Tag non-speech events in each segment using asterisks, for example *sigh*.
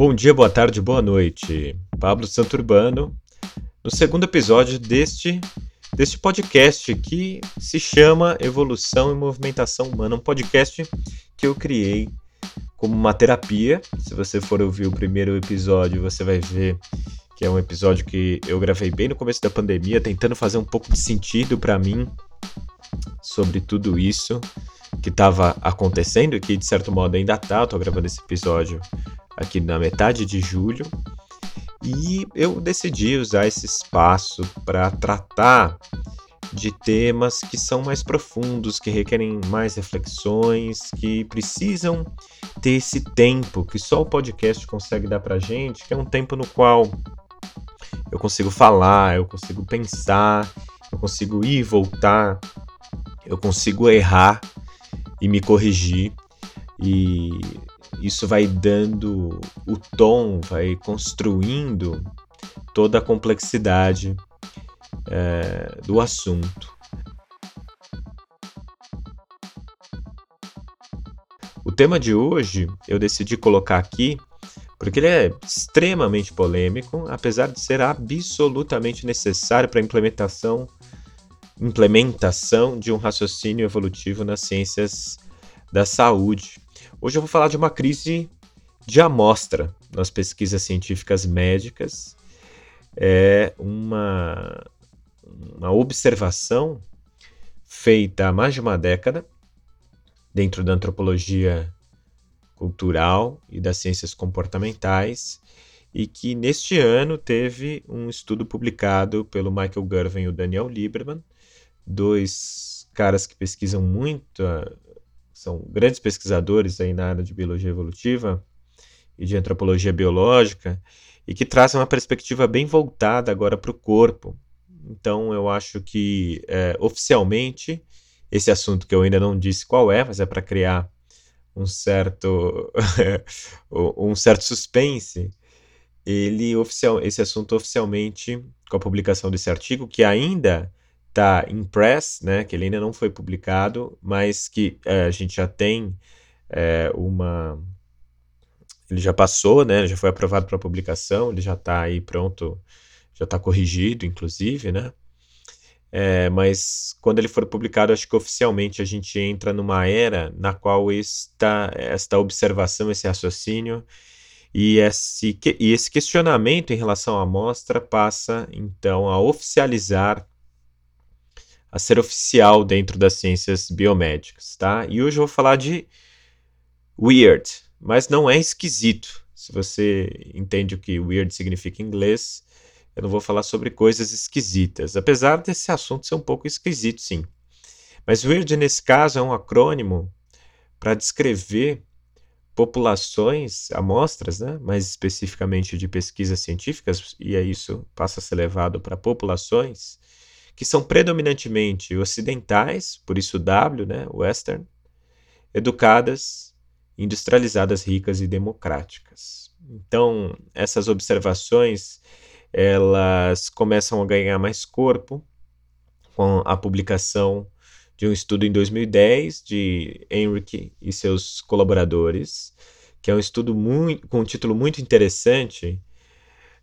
Bom dia, boa tarde, boa noite. Pablo Santurbano, no segundo episódio deste, deste podcast que se chama Evolução e Movimentação Humana, um podcast que eu criei como uma terapia. Se você for ouvir o primeiro episódio, você vai ver que é um episódio que eu gravei bem no começo da pandemia, tentando fazer um pouco de sentido para mim sobre tudo isso que estava acontecendo, que de certo modo ainda tá. Tô gravando esse episódio aqui na metade de julho. E eu decidi usar esse espaço para tratar de temas que são mais profundos, que requerem mais reflexões, que precisam ter esse tempo que só o podcast consegue dar para gente, que é um tempo no qual eu consigo falar, eu consigo pensar, eu consigo ir e voltar, eu consigo errar e me corrigir. E isso vai dando o tom, vai construindo toda a complexidade é, do assunto. O tema de hoje eu decidi colocar aqui porque ele é extremamente polêmico, apesar de ser absolutamente necessário para a implementação, implementação de um raciocínio evolutivo nas ciências da saúde. Hoje eu vou falar de uma crise de amostra nas pesquisas científicas médicas. É uma, uma observação feita há mais de uma década dentro da antropologia cultural e das ciências comportamentais e que neste ano teve um estudo publicado pelo Michael Gervin e o Daniel Lieberman, dois caras que pesquisam muito são grandes pesquisadores aí na área de biologia evolutiva e de antropologia biológica e que trazem uma perspectiva bem voltada agora para o corpo. Então, eu acho que é, oficialmente esse assunto que eu ainda não disse qual é, mas é para criar um certo *laughs* um certo suspense. Ele oficial, esse assunto oficialmente com a publicação desse artigo que ainda está em press, né, que ele ainda não foi publicado, mas que é, a gente já tem é, uma. Ele já passou, né, já foi aprovado para publicação, ele já está aí pronto, já está corrigido, inclusive, né? É, mas quando ele for publicado, acho que oficialmente a gente entra numa era na qual esta, esta observação, esse raciocínio e esse, e esse questionamento em relação à amostra passa então a oficializar a ser oficial dentro das ciências biomédicas, tá? E hoje eu vou falar de weird, mas não é esquisito. Se você entende o que weird significa em inglês, eu não vou falar sobre coisas esquisitas, apesar desse assunto ser um pouco esquisito, sim. Mas weird nesse caso é um acrônimo para descrever populações, amostras, né, mais especificamente de pesquisas científicas, e é isso passa a ser levado para populações que são predominantemente ocidentais, por isso W, né, Western, educadas, industrializadas, ricas e democráticas. Então, essas observações elas começam a ganhar mais corpo com a publicação de um estudo em 2010 de Henrique e seus colaboradores, que é um estudo muito, com um título muito interessante,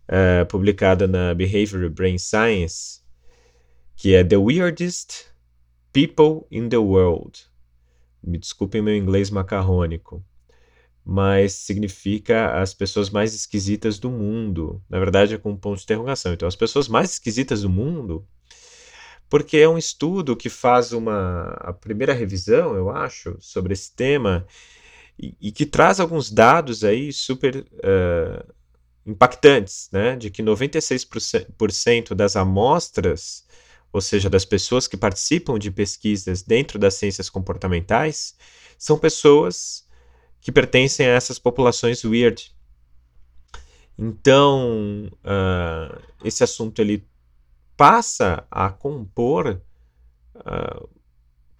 uh, publicado na Behavioral Brain Science, que é The Weirdest People in the World. Me desculpem meu inglês macarrônico, mas significa as pessoas mais esquisitas do mundo. Na verdade, é com um ponto de interrogação. Então, as pessoas mais esquisitas do mundo, porque é um estudo que faz uma a primeira revisão, eu acho, sobre esse tema e, e que traz alguns dados aí super uh, impactantes, né? De que 96% das amostras ou seja, das pessoas que participam de pesquisas dentro das ciências comportamentais, são pessoas que pertencem a essas populações weird. Então, uh, esse assunto ele passa a compor uh,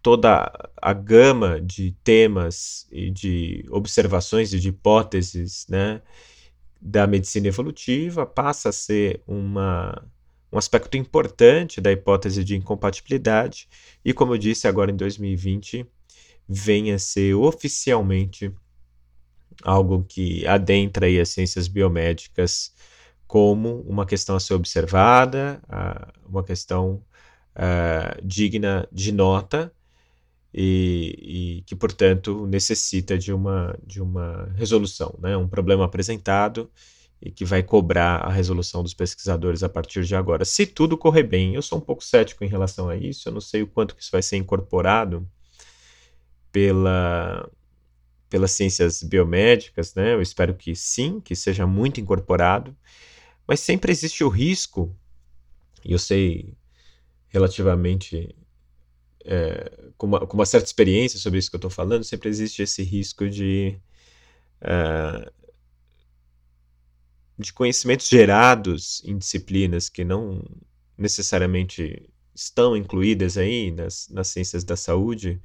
toda a gama de temas e de observações e de hipóteses né, da medicina evolutiva, passa a ser uma um aspecto importante da hipótese de incompatibilidade e, como eu disse, agora em 2020 vem a ser oficialmente algo que adentra aí as ciências biomédicas como uma questão a ser observada, uma questão uh, digna de nota e, e, que, portanto, necessita de uma, de uma resolução, né? um problema apresentado e que vai cobrar a resolução dos pesquisadores a partir de agora. Se tudo correr bem, eu sou um pouco cético em relação a isso, eu não sei o quanto que isso vai ser incorporado pela, pelas ciências biomédicas, né? Eu espero que sim, que seja muito incorporado, mas sempre existe o risco, e eu sei relativamente é, com, uma, com, uma, certa experiência sobre isso que eu estou falando, sempre existe esse risco de é, de conhecimentos gerados em disciplinas que não necessariamente estão incluídas aí nas, nas ciências da saúde,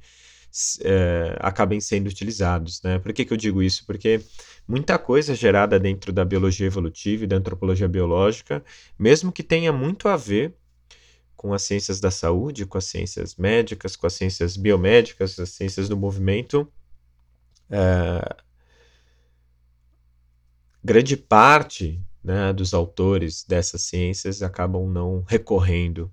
é, acabem sendo utilizados. Né? Por que, que eu digo isso? Porque muita coisa gerada dentro da biologia evolutiva e da antropologia biológica, mesmo que tenha muito a ver com as ciências da saúde, com as ciências médicas, com as ciências biomédicas, as ciências do movimento, é, grande parte né, dos autores dessas ciências acabam não recorrendo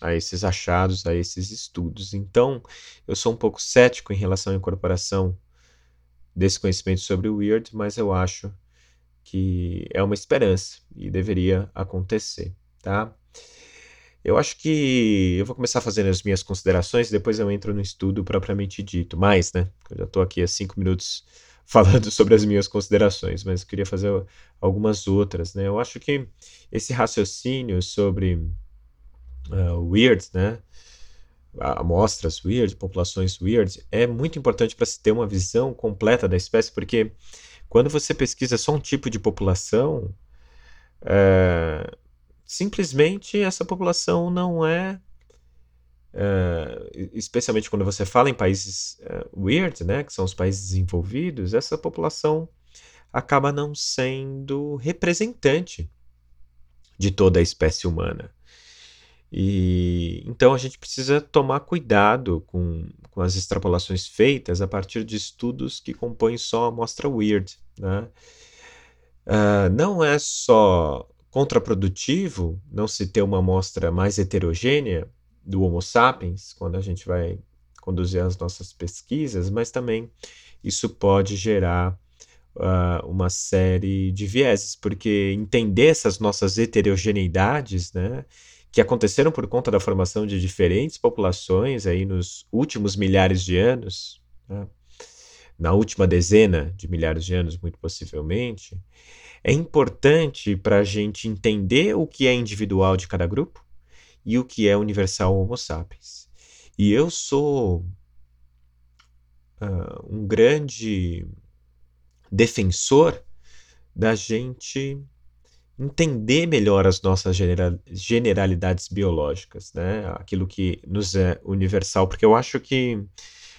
a esses achados, a esses estudos. Então, eu sou um pouco cético em relação à incorporação desse conhecimento sobre o Weird, mas eu acho que é uma esperança e deveria acontecer, tá? Eu acho que eu vou começar fazendo as minhas considerações depois eu entro no estudo propriamente dito. Mais, né? Eu já estou aqui há cinco minutos falando *laughs* sobre as minhas considerações, mas eu queria fazer algumas outras, né? Eu acho que esse raciocínio sobre uh, weird, né? Amostras weird, populações weird, é muito importante para se ter uma visão completa da espécie, porque quando você pesquisa só um tipo de população, uh, simplesmente essa população não é. Uh, especialmente quando você fala em países uh, weird, né, que são os países desenvolvidos, essa população acaba não sendo representante de toda a espécie humana. E então a gente precisa tomar cuidado com, com as extrapolações feitas a partir de estudos que compõem só a amostra weird. Né? Uh, não é só contraprodutivo não se ter uma amostra mais heterogênea do Homo sapiens quando a gente vai conduzir as nossas pesquisas, mas também isso pode gerar uh, uma série de vieses, porque entender essas nossas heterogeneidades, né, que aconteceram por conta da formação de diferentes populações aí nos últimos milhares de anos, né? na última dezena de milhares de anos, muito possivelmente, é importante para a gente entender o que é individual de cada grupo e o que é universal Homo sapiens. E eu sou uh, um grande defensor da gente entender melhor as nossas generalidades biológicas, né? Aquilo que nos é universal, porque eu acho que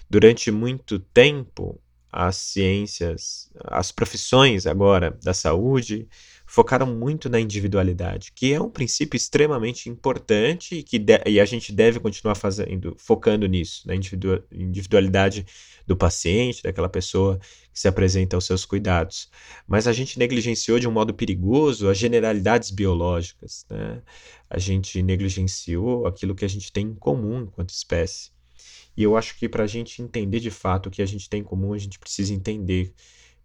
durante muito tempo as ciências, as profissões agora da saúde focaram muito na individualidade, que é um princípio extremamente importante e que e a gente deve continuar fazendo, focando nisso, na individualidade do paciente, daquela pessoa que se apresenta aos seus cuidados. Mas a gente negligenciou de um modo perigoso as generalidades biológicas, né? A gente negligenciou aquilo que a gente tem em comum enquanto espécie. E eu acho que para a gente entender de fato o que a gente tem em comum, a gente precisa entender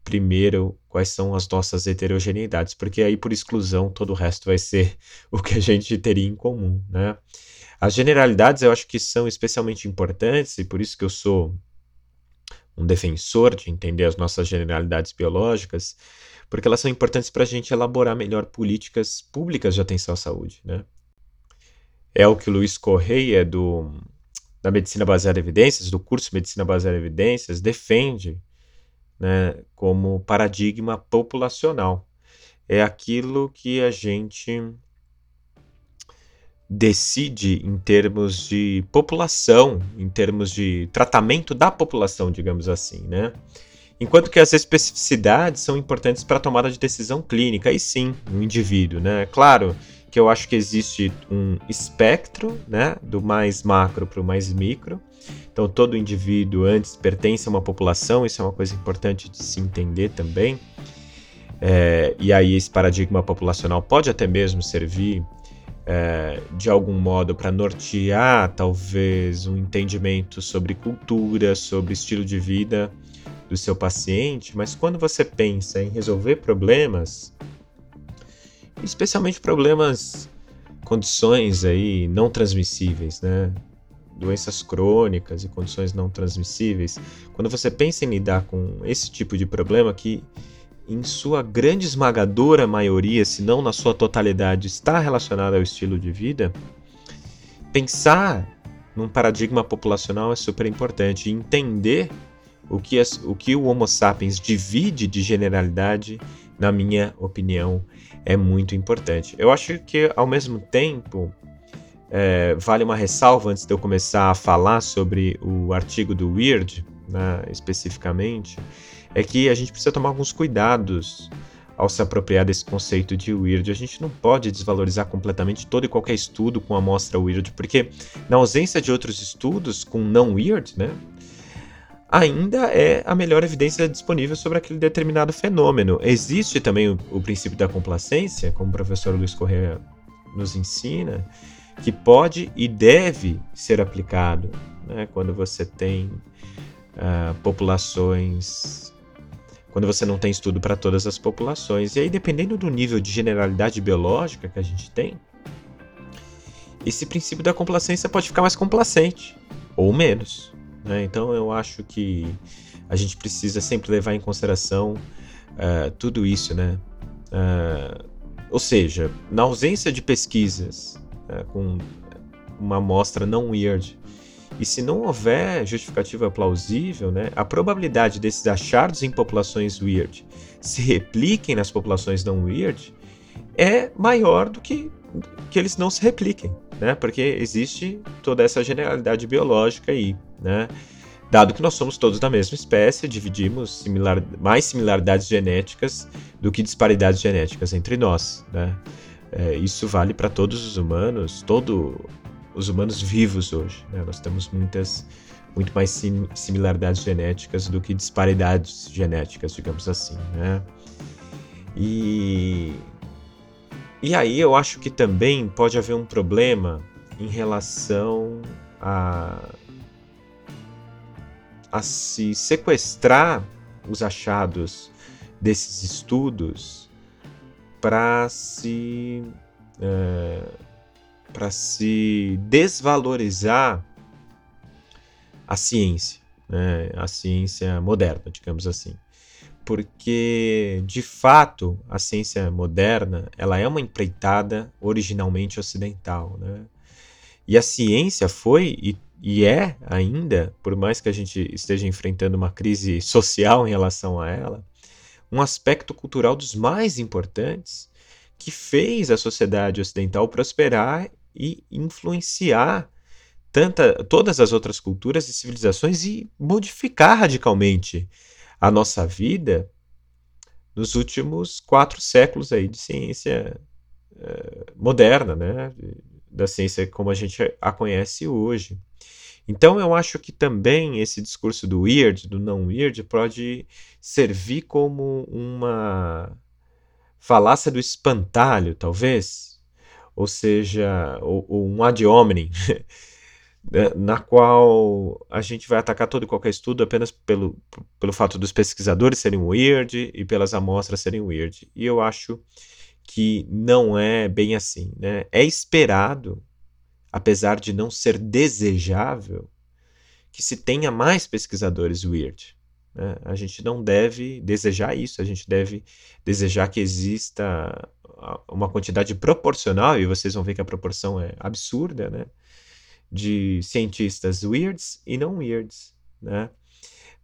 primeiro quais são as nossas heterogeneidades, porque aí por exclusão todo o resto vai ser *laughs* o que a gente teria em comum, né? As generalidades eu acho que são especialmente importantes e por isso que eu sou um defensor de entender as nossas generalidades biológicas, porque elas são importantes para a gente elaborar melhor políticas públicas de atenção à saúde, né? É o que o Luiz Correia, do, da Medicina Baseada em Evidências, do curso Medicina Baseada em Evidências, defende né, como paradigma populacional. É aquilo que a gente decide em termos de população, em termos de tratamento da população, digamos assim, né? Enquanto que as especificidades são importantes para a tomada de decisão clínica, aí sim, no indivíduo, né? Claro que eu acho que existe um espectro, né, do mais macro para o mais micro. Então, todo indivíduo antes pertence a uma população, isso é uma coisa importante de se entender também. É, e aí, esse paradigma populacional pode até mesmo servir é, de algum modo para nortear talvez um entendimento sobre cultura, sobre estilo de vida do seu paciente, mas quando você pensa em resolver problemas, especialmente problemas, condições aí não transmissíveis, né? Doenças crônicas e condições não transmissíveis, quando você pensa em lidar com esse tipo de problema que em sua grande esmagadora maioria, se não na sua totalidade, está relacionada ao estilo de vida, pensar num paradigma populacional é super importante. Entender o que, as, o que o Homo sapiens divide de generalidade, na minha opinião, é muito importante. Eu acho que, ao mesmo tempo, é, vale uma ressalva antes de eu começar a falar sobre o artigo do Weird, né, especificamente é que a gente precisa tomar alguns cuidados ao se apropriar desse conceito de weird. A gente não pode desvalorizar completamente todo e qualquer estudo com amostra weird, porque na ausência de outros estudos com não weird, né, ainda é a melhor evidência disponível sobre aquele determinado fenômeno. Existe também o, o princípio da complacência, como o professor Luiz Correa nos ensina, que pode e deve ser aplicado né, quando você tem uh, populações quando você não tem estudo para todas as populações. E aí, dependendo do nível de generalidade biológica que a gente tem, esse princípio da complacência pode ficar mais complacente ou menos. Né? Então, eu acho que a gente precisa sempre levar em consideração uh, tudo isso, né? Uh, ou seja, na ausência de pesquisas uh, com uma amostra não weird e se não houver justificativa plausível, né, a probabilidade desses achados em populações weird se repliquem nas populações não weird é maior do que que eles não se repliquem, né? Porque existe toda essa generalidade biológica aí, né? Dado que nós somos todos da mesma espécie, dividimos similar, mais similaridades genéticas do que disparidades genéticas entre nós, né? É, isso vale para todos os humanos, todo os humanos vivos hoje. Né? Nós temos muitas, muito mais sim, similaridades genéticas do que disparidades genéticas, digamos assim. Né? E, e aí eu acho que também pode haver um problema em relação a, a se sequestrar os achados desses estudos para se. Uh, para se desvalorizar a ciência, né? a ciência moderna, digamos assim. Porque, de fato, a ciência moderna ela é uma empreitada originalmente ocidental. Né? E a ciência foi e, e é ainda, por mais que a gente esteja enfrentando uma crise social em relação a ela, um aspecto cultural dos mais importantes que fez a sociedade ocidental prosperar e influenciar tanta, todas as outras culturas e civilizações e modificar radicalmente a nossa vida nos últimos quatro séculos aí de ciência uh, moderna, né? Da ciência como a gente a conhece hoje. Então eu acho que também esse discurso do weird, do não weird, pode servir como uma falácia do espantalho, talvez, ou seja, ou, ou um ad hominem, *laughs* né, na qual a gente vai atacar todo e qualquer estudo apenas pelo, pelo fato dos pesquisadores serem weird e pelas amostras serem weird. E eu acho que não é bem assim. Né? É esperado, apesar de não ser desejável, que se tenha mais pesquisadores weird. Né? A gente não deve desejar isso, a gente deve desejar que exista uma quantidade proporcional, e vocês vão ver que a proporção é absurda, né? De cientistas weirds e não weirds, né?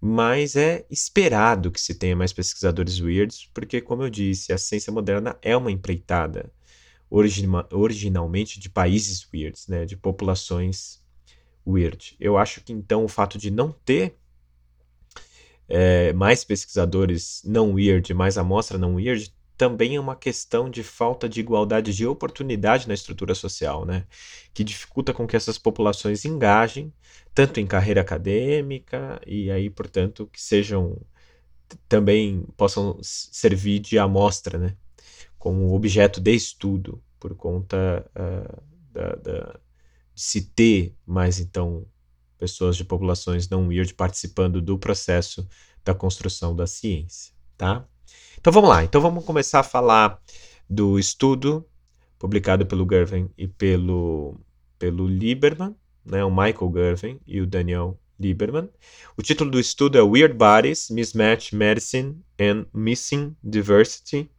Mas é esperado que se tenha mais pesquisadores weirds, porque, como eu disse, a ciência moderna é uma empreitada originalmente de países weirds, né? De populações weird. Eu acho que então o fato de não ter é, mais pesquisadores não weird, mais amostra não weird, também é uma questão de falta de igualdade de oportunidade na estrutura social, né? Que dificulta com que essas populações engajem tanto em carreira acadêmica e aí, portanto, que sejam também possam servir de amostra, né? Como objeto de estudo por conta uh, da, da, de se ter mais então pessoas de populações não weird participando do processo da construção da ciência, tá? Então vamos lá. Então vamos começar a falar do estudo publicado pelo Gervin e pelo, pelo Lieberman, né, o Michael Gervin e o Daniel Lieberman. O título do estudo é Weird Bodies, Mismatch Medicine and Missing Diversity.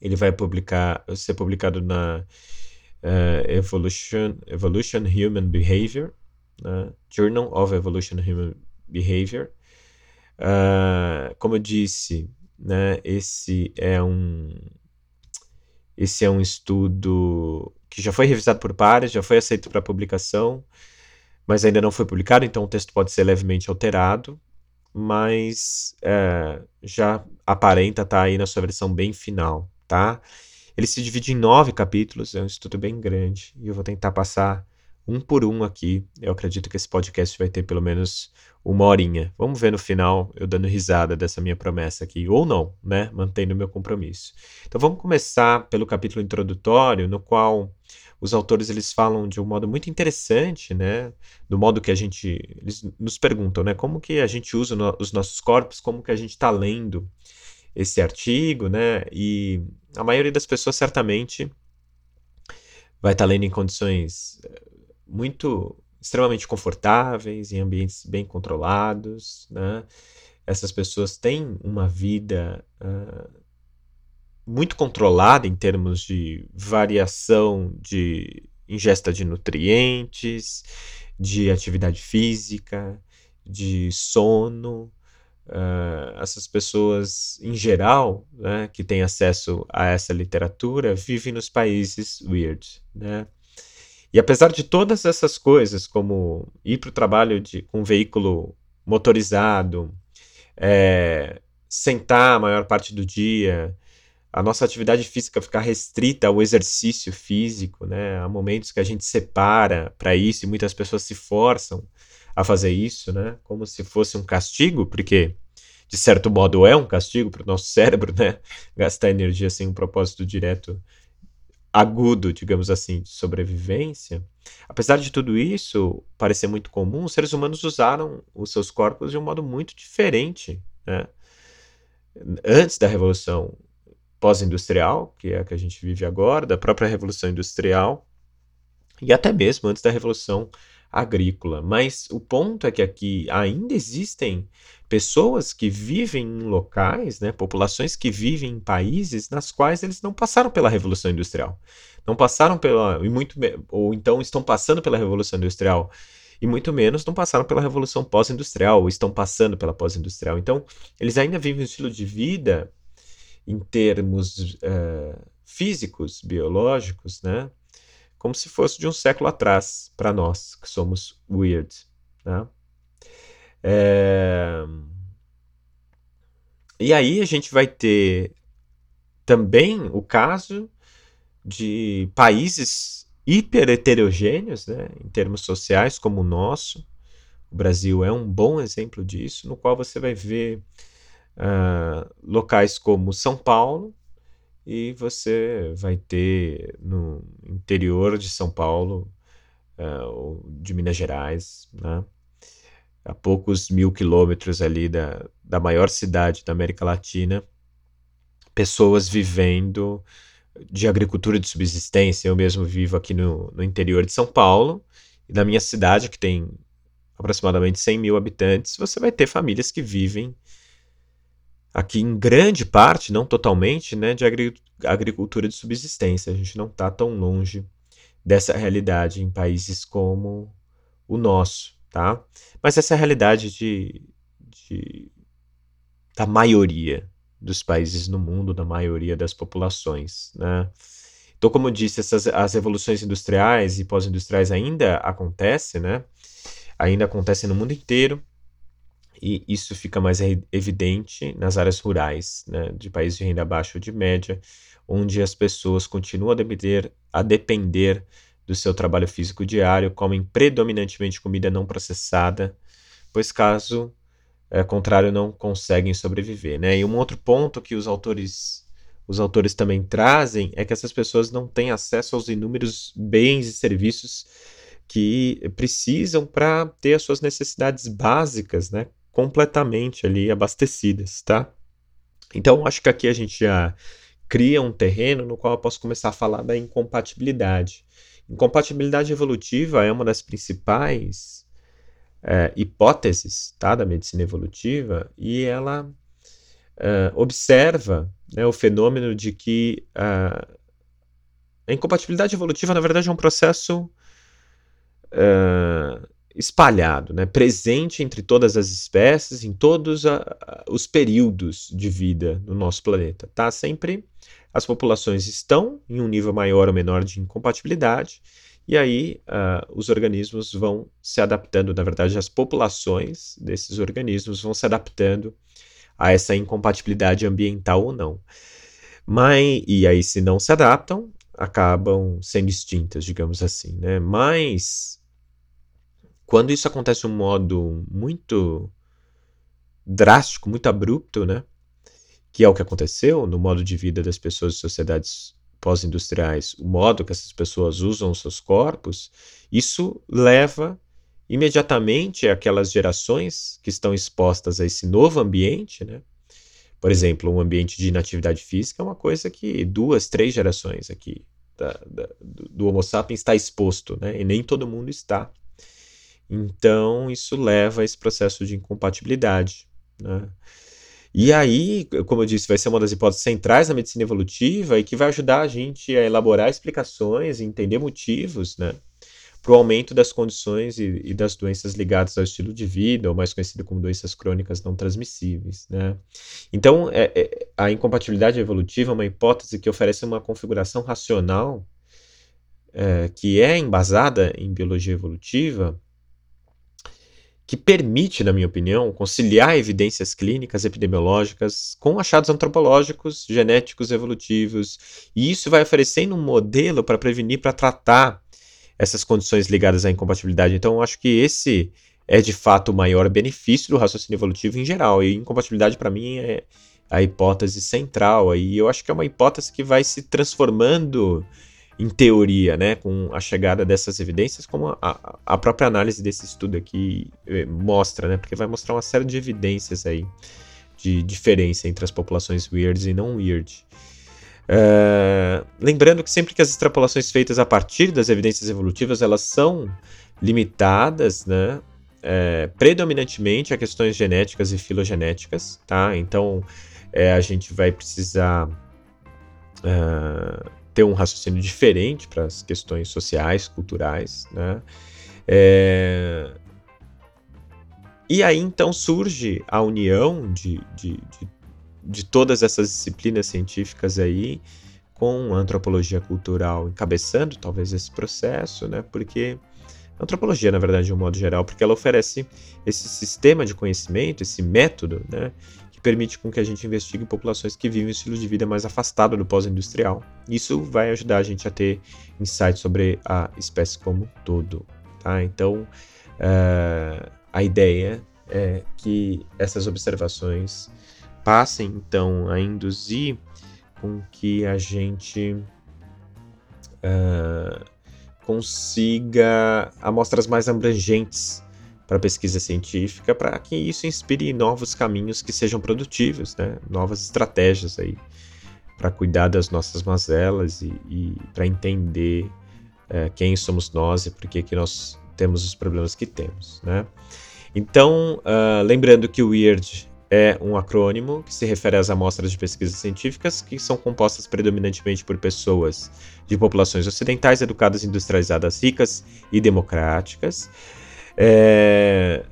Ele vai publicar, ser publicado na uh, Evolution, Evolution Human Behavior, né, Journal of Evolution Human Behavior. Uh, como eu disse, né? Esse é um esse é um estudo que já foi revisado por pares, já foi aceito para publicação, mas ainda não foi publicado, então o texto pode ser levemente alterado, mas é, já aparenta estar tá aí na sua versão bem final, tá? Ele se divide em nove capítulos, é um estudo bem grande, e eu vou tentar passar um por um aqui. Eu acredito que esse podcast vai ter pelo menos uma horinha. Vamos ver no final eu dando risada dessa minha promessa aqui, ou não, né? Mantendo meu compromisso. Então vamos começar pelo capítulo introdutório, no qual os autores eles falam de um modo muito interessante, né? Do modo que a gente eles nos perguntam, né? Como que a gente usa no, os nossos corpos, como que a gente está lendo esse artigo, né? E a maioria das pessoas certamente vai estar tá lendo em condições muito extremamente confortáveis, em ambientes bem controlados, né? Essas pessoas têm uma vida uh, muito controlada em termos de variação de ingesta de nutrientes, de atividade física, de sono. Uh, essas pessoas, em geral, né, que têm acesso a essa literatura, vivem nos países weird, né? E apesar de todas essas coisas, como ir para o trabalho de, com um veículo motorizado, é, sentar a maior parte do dia, a nossa atividade física ficar restrita ao exercício físico, né? Há momentos que a gente separa para isso e muitas pessoas se forçam a fazer isso, né? Como se fosse um castigo, porque de certo modo é um castigo para o nosso *laughs* cérebro, né? Gastar energia sem um propósito direto agudo, digamos assim, de sobrevivência, apesar de tudo isso parecer muito comum, os seres humanos usaram os seus corpos de um modo muito diferente. Né? Antes da Revolução pós-industrial, que é a que a gente vive agora, da própria Revolução Industrial, e até mesmo antes da Revolução Agrícola. Mas o ponto é que aqui ainda existem pessoas que vivem em locais, né, populações que vivem em países nas quais eles não passaram pela Revolução Industrial. Não passaram pela. E muito, ou então estão passando pela Revolução Industrial. E muito menos não passaram pela Revolução Pós-Industrial, ou estão passando pela Pós-Industrial. Então, eles ainda vivem um estilo de vida em termos uh, físicos, biológicos, né? Como se fosse de um século atrás, para nós, que somos weird. Né? É... E aí a gente vai ter também o caso de países hiper heterogêneos, né, em termos sociais, como o nosso. O Brasil é um bom exemplo disso, no qual você vai ver uh, locais como São Paulo, e você vai ter no interior de São Paulo, uh, de Minas Gerais, né, a poucos mil quilômetros ali da, da maior cidade da América Latina, pessoas vivendo de agricultura de subsistência. Eu mesmo vivo aqui no, no interior de São Paulo, e na minha cidade, que tem aproximadamente 100 mil habitantes, você vai ter famílias que vivem aqui em grande parte, não totalmente, né, de agri agricultura de subsistência. A gente não está tão longe dessa realidade em países como o nosso tá? Mas essa é a realidade de, de, da maioria dos países no mundo, da maioria das populações, né? Então, como eu disse, essas, as revoluções industriais e pós-industriais ainda acontecem, né? Ainda acontecem no mundo inteiro. E isso fica mais evidente nas áreas rurais, né, de países de renda baixa ou de média, onde as pessoas continuam a depender, a depender do seu trabalho físico diário, comem predominantemente comida não processada, pois caso é, contrário não conseguem sobreviver. Né? E um outro ponto que os autores os autores também trazem é que essas pessoas não têm acesso aos inúmeros bens e serviços que precisam para ter as suas necessidades básicas, né, completamente ali abastecidas, tá? Então, acho que aqui a gente já cria um terreno no qual eu posso começar a falar da incompatibilidade. Incompatibilidade evolutiva é uma das principais é, hipóteses tá, da medicina evolutiva e ela é, observa né, o fenômeno de que a incompatibilidade evolutiva, na verdade, é um processo uh, espalhado, né, presente entre todas as espécies, em todos a, a, os períodos de vida no nosso planeta. Tá? Sempre as populações estão em um nível maior ou menor de incompatibilidade, e aí uh, os organismos vão se adaptando, na verdade, as populações desses organismos vão se adaptando a essa incompatibilidade ambiental ou não. Mas, e aí, se não se adaptam, acabam sendo extintas, digamos assim, né? Mas quando isso acontece de um modo muito drástico, muito abrupto, né? Que é o que aconteceu no modo de vida das pessoas e sociedades pós-industriais, o modo que essas pessoas usam os seus corpos, isso leva imediatamente aquelas gerações que estão expostas a esse novo ambiente, né? Por exemplo, um ambiente de inatividade física é uma coisa que duas, três gerações aqui da, da, do Homo sapiens está exposto, né? E nem todo mundo está. Então, isso leva a esse processo de incompatibilidade. Né? E aí, como eu disse, vai ser uma das hipóteses centrais da medicina evolutiva e que vai ajudar a gente a elaborar explicações e entender motivos, né? para o aumento das condições e, e, das doenças ligadas ao estilo de vida, ou mais conhecido como doenças crônicas não transmissíveis. Né? Então, é, é, a incompatibilidade evolutiva é uma hipótese que oferece uma configuração racional é, que é embasada em biologia evolutiva, que permite, na minha opinião, conciliar evidências clínicas epidemiológicas com achados antropológicos, genéticos, evolutivos, e isso vai oferecendo um modelo para prevenir, para tratar essas condições ligadas à incompatibilidade. Então, acho que esse é de fato o maior benefício do raciocínio evolutivo em geral. E incompatibilidade, para mim, é a hipótese central. E eu acho que é uma hipótese que vai se transformando em teoria, né, com a chegada dessas evidências, como a, a própria análise desse estudo aqui eh, mostra, né, porque vai mostrar uma série de evidências aí de diferença entre as populações weird e não weird. Uh, lembrando que sempre que as extrapolações feitas a partir das evidências evolutivas elas são limitadas, né, é, predominantemente a questões genéticas e filogenéticas, tá? Então é, a gente vai precisar uh, ter um raciocínio diferente para as questões sociais, culturais, né? É, e aí então surge a união de, de, de de todas essas disciplinas científicas aí, com antropologia cultural encabeçando talvez esse processo, né? Porque antropologia, na verdade, de um modo geral, porque ela oferece esse sistema de conhecimento, esse método, né? Permite com que a gente investigue populações que vivem um estilo de vida mais afastado do pós-industrial. Isso vai ajudar a gente a ter insights sobre a espécie como todo, tá? Então, uh, a ideia é que essas observações passem então a induzir com que a gente uh, consiga amostras mais abrangentes para pesquisa científica, para que isso inspire novos caminhos que sejam produtivos, né? novas estratégias aí para cuidar das nossas mazelas e, e para entender uh, quem somos nós e por que, que nós temos os problemas que temos. Né? Então, uh, lembrando que o WEIRD é um acrônimo que se refere às amostras de pesquisas científicas que são compostas predominantemente por pessoas de populações ocidentais, educadas, industrializadas, ricas e democráticas. É...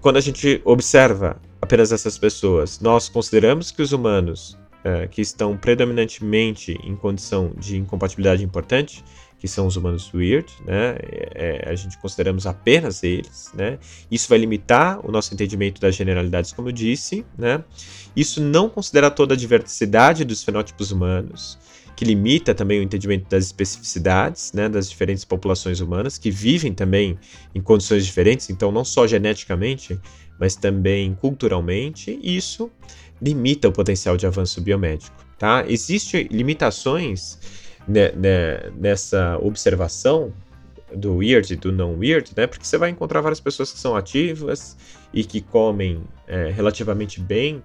Quando a gente observa apenas essas pessoas, nós consideramos que os humanos é, que estão predominantemente em condição de incompatibilidade importante, que são os humanos weird, né? É, é, a gente consideramos apenas eles, né? Isso vai limitar o nosso entendimento das generalidades, como eu disse, né? Isso não considera toda a diversidade dos fenótipos humanos, que limita também o entendimento das especificidades, né? Das diferentes populações humanas que vivem também em condições diferentes, então não só geneticamente, mas também culturalmente. Isso limita o potencial de avanço biomédico, tá? Existem limitações né, né, nessa observação do weird e do não weird, né? Porque você vai encontrar várias pessoas que são ativas e que comem é, relativamente bem,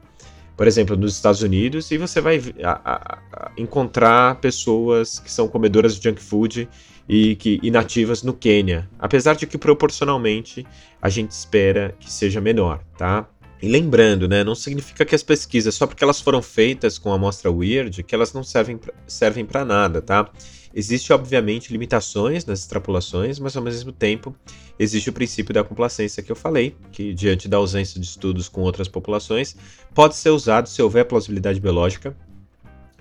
por exemplo, nos Estados Unidos, e você vai a, a, encontrar pessoas que são comedoras de junk food e que inativas no Quênia, apesar de que proporcionalmente a gente espera que seja menor, tá? E lembrando, né, não significa que as pesquisas, só porque elas foram feitas com a amostra weird, que elas não servem pra, servem para nada, tá? Existem, obviamente, limitações nas extrapolações, mas ao mesmo tempo existe o princípio da complacência que eu falei, que diante da ausência de estudos com outras populações, pode ser usado se houver plausibilidade biológica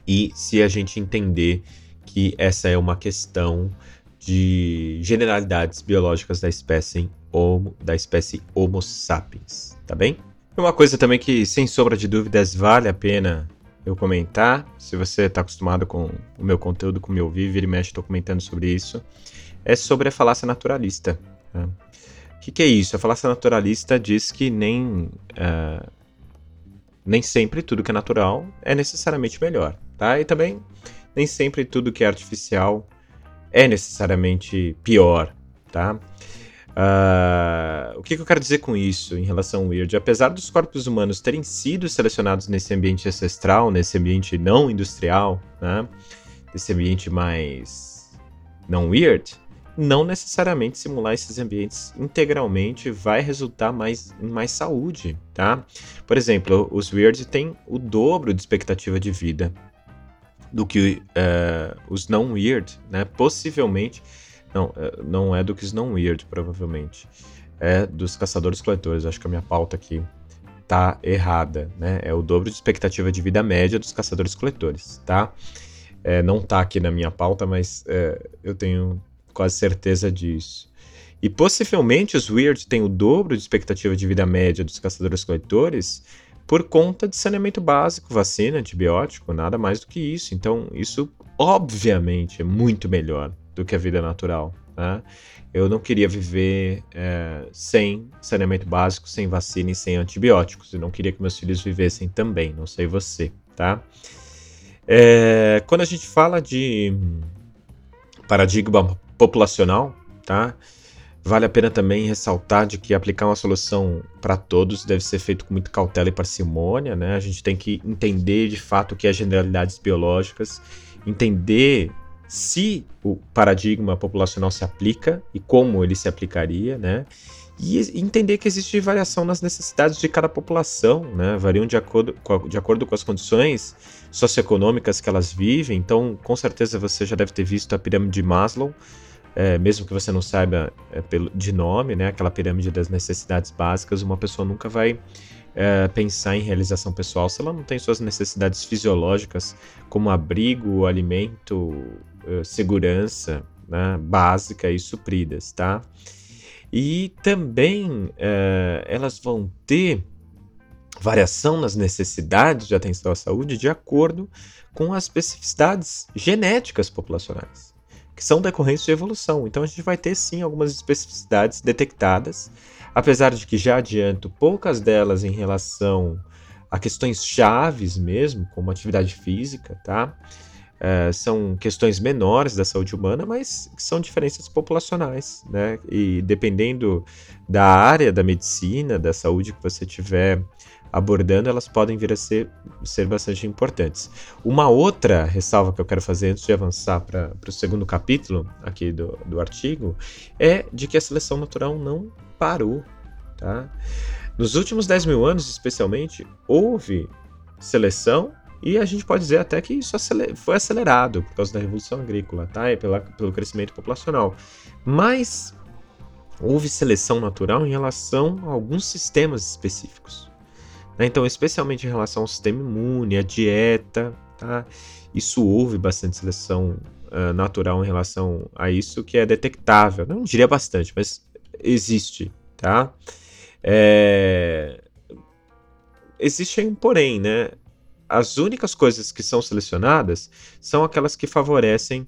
e se a gente entender que essa é uma questão de generalidades biológicas da espécie Homo, da espécie Homo sapiens, tá bem? Uma coisa também que, sem sombra de dúvidas, vale a pena eu comentar, se você está acostumado com o meu conteúdo, com o meu ouvir, vira e mexe, estou comentando sobre isso, é sobre a falácia naturalista. Né? O que, que, é isso? A falácia naturalista diz que nem, uh, nem sempre tudo que é natural é necessariamente melhor, tá? E também nem sempre tudo que é artificial é necessariamente pior, tá? Uh, o que, que, eu quero dizer com isso em relação ao Weird? Apesar dos corpos humanos terem sido selecionados nesse ambiente ancestral, nesse ambiente não industrial, né? Ambiente mais não weird, não necessariamente simular esses ambientes integralmente vai resultar mais, em mais saúde, tá? Por exemplo, os weird têm o dobro de expectativa de vida do que uh, os não weird, né? Possivelmente não, é, não é do que não weird, provavelmente. É dos caçadores-coletores. Acho que a minha pauta aqui tá errada, né? É o dobro de expectativa de vida média dos caçadores-coletores, tá? É, não tá aqui na minha pauta, mas é, eu tenho quase certeza disso. E possivelmente os Weird têm o dobro de expectativa de vida média dos caçadores-coletores por conta de saneamento básico, vacina, antibiótico, nada mais do que isso. Então, isso obviamente é muito melhor do que a vida natural. Né? Eu não queria viver é, sem saneamento básico, sem vacina e sem antibióticos. Eu não queria que meus filhos vivessem também, não sei você, tá? É, quando a gente fala de paradigma populacional, tá? Vale a pena também ressaltar de que aplicar uma solução para todos deve ser feito com muita cautela e parcimônia, né? A gente tem que entender de fato o que é generalidades biológicas, entender se o paradigma populacional se aplica e como ele se aplicaria, né? E entender que existe variação nas necessidades de cada população, né? Variam de acordo, de acordo com as condições socioeconômicas que elas vivem. Então, com certeza você já deve ter visto a pirâmide de Maslow, é, mesmo que você não saiba é, de nome, né? Aquela pirâmide das necessidades básicas, uma pessoa nunca vai é, pensar em realização pessoal se ela não tem suas necessidades fisiológicas, como abrigo, alimento, segurança né, básica e supridas, tá? E também uh, elas vão ter variação nas necessidades de atenção à saúde de acordo com as especificidades genéticas populacionais, que são decorrentes de evolução. Então a gente vai ter sim algumas especificidades detectadas, apesar de que já adianto poucas delas em relação a questões chaves mesmo, como atividade física, tá? Uh, são questões menores da saúde humana, mas são diferenças populacionais, né? E dependendo da área da medicina, da saúde que você estiver abordando, elas podem vir a ser, ser bastante importantes. Uma outra ressalva que eu quero fazer antes de avançar para o segundo capítulo aqui do, do artigo é de que a seleção natural não parou, tá? Nos últimos 10 mil anos, especialmente, houve seleção e a gente pode dizer até que isso foi acelerado por causa da Revolução Agrícola, tá? E pela, pelo crescimento populacional. Mas houve seleção natural em relação a alguns sistemas específicos. Né? Então, especialmente em relação ao sistema imune, à dieta, tá? Isso houve bastante seleção uh, natural em relação a isso que é detectável. Não diria bastante, mas existe, tá? É... Existe um porém, né? As únicas coisas que são selecionadas são aquelas que favorecem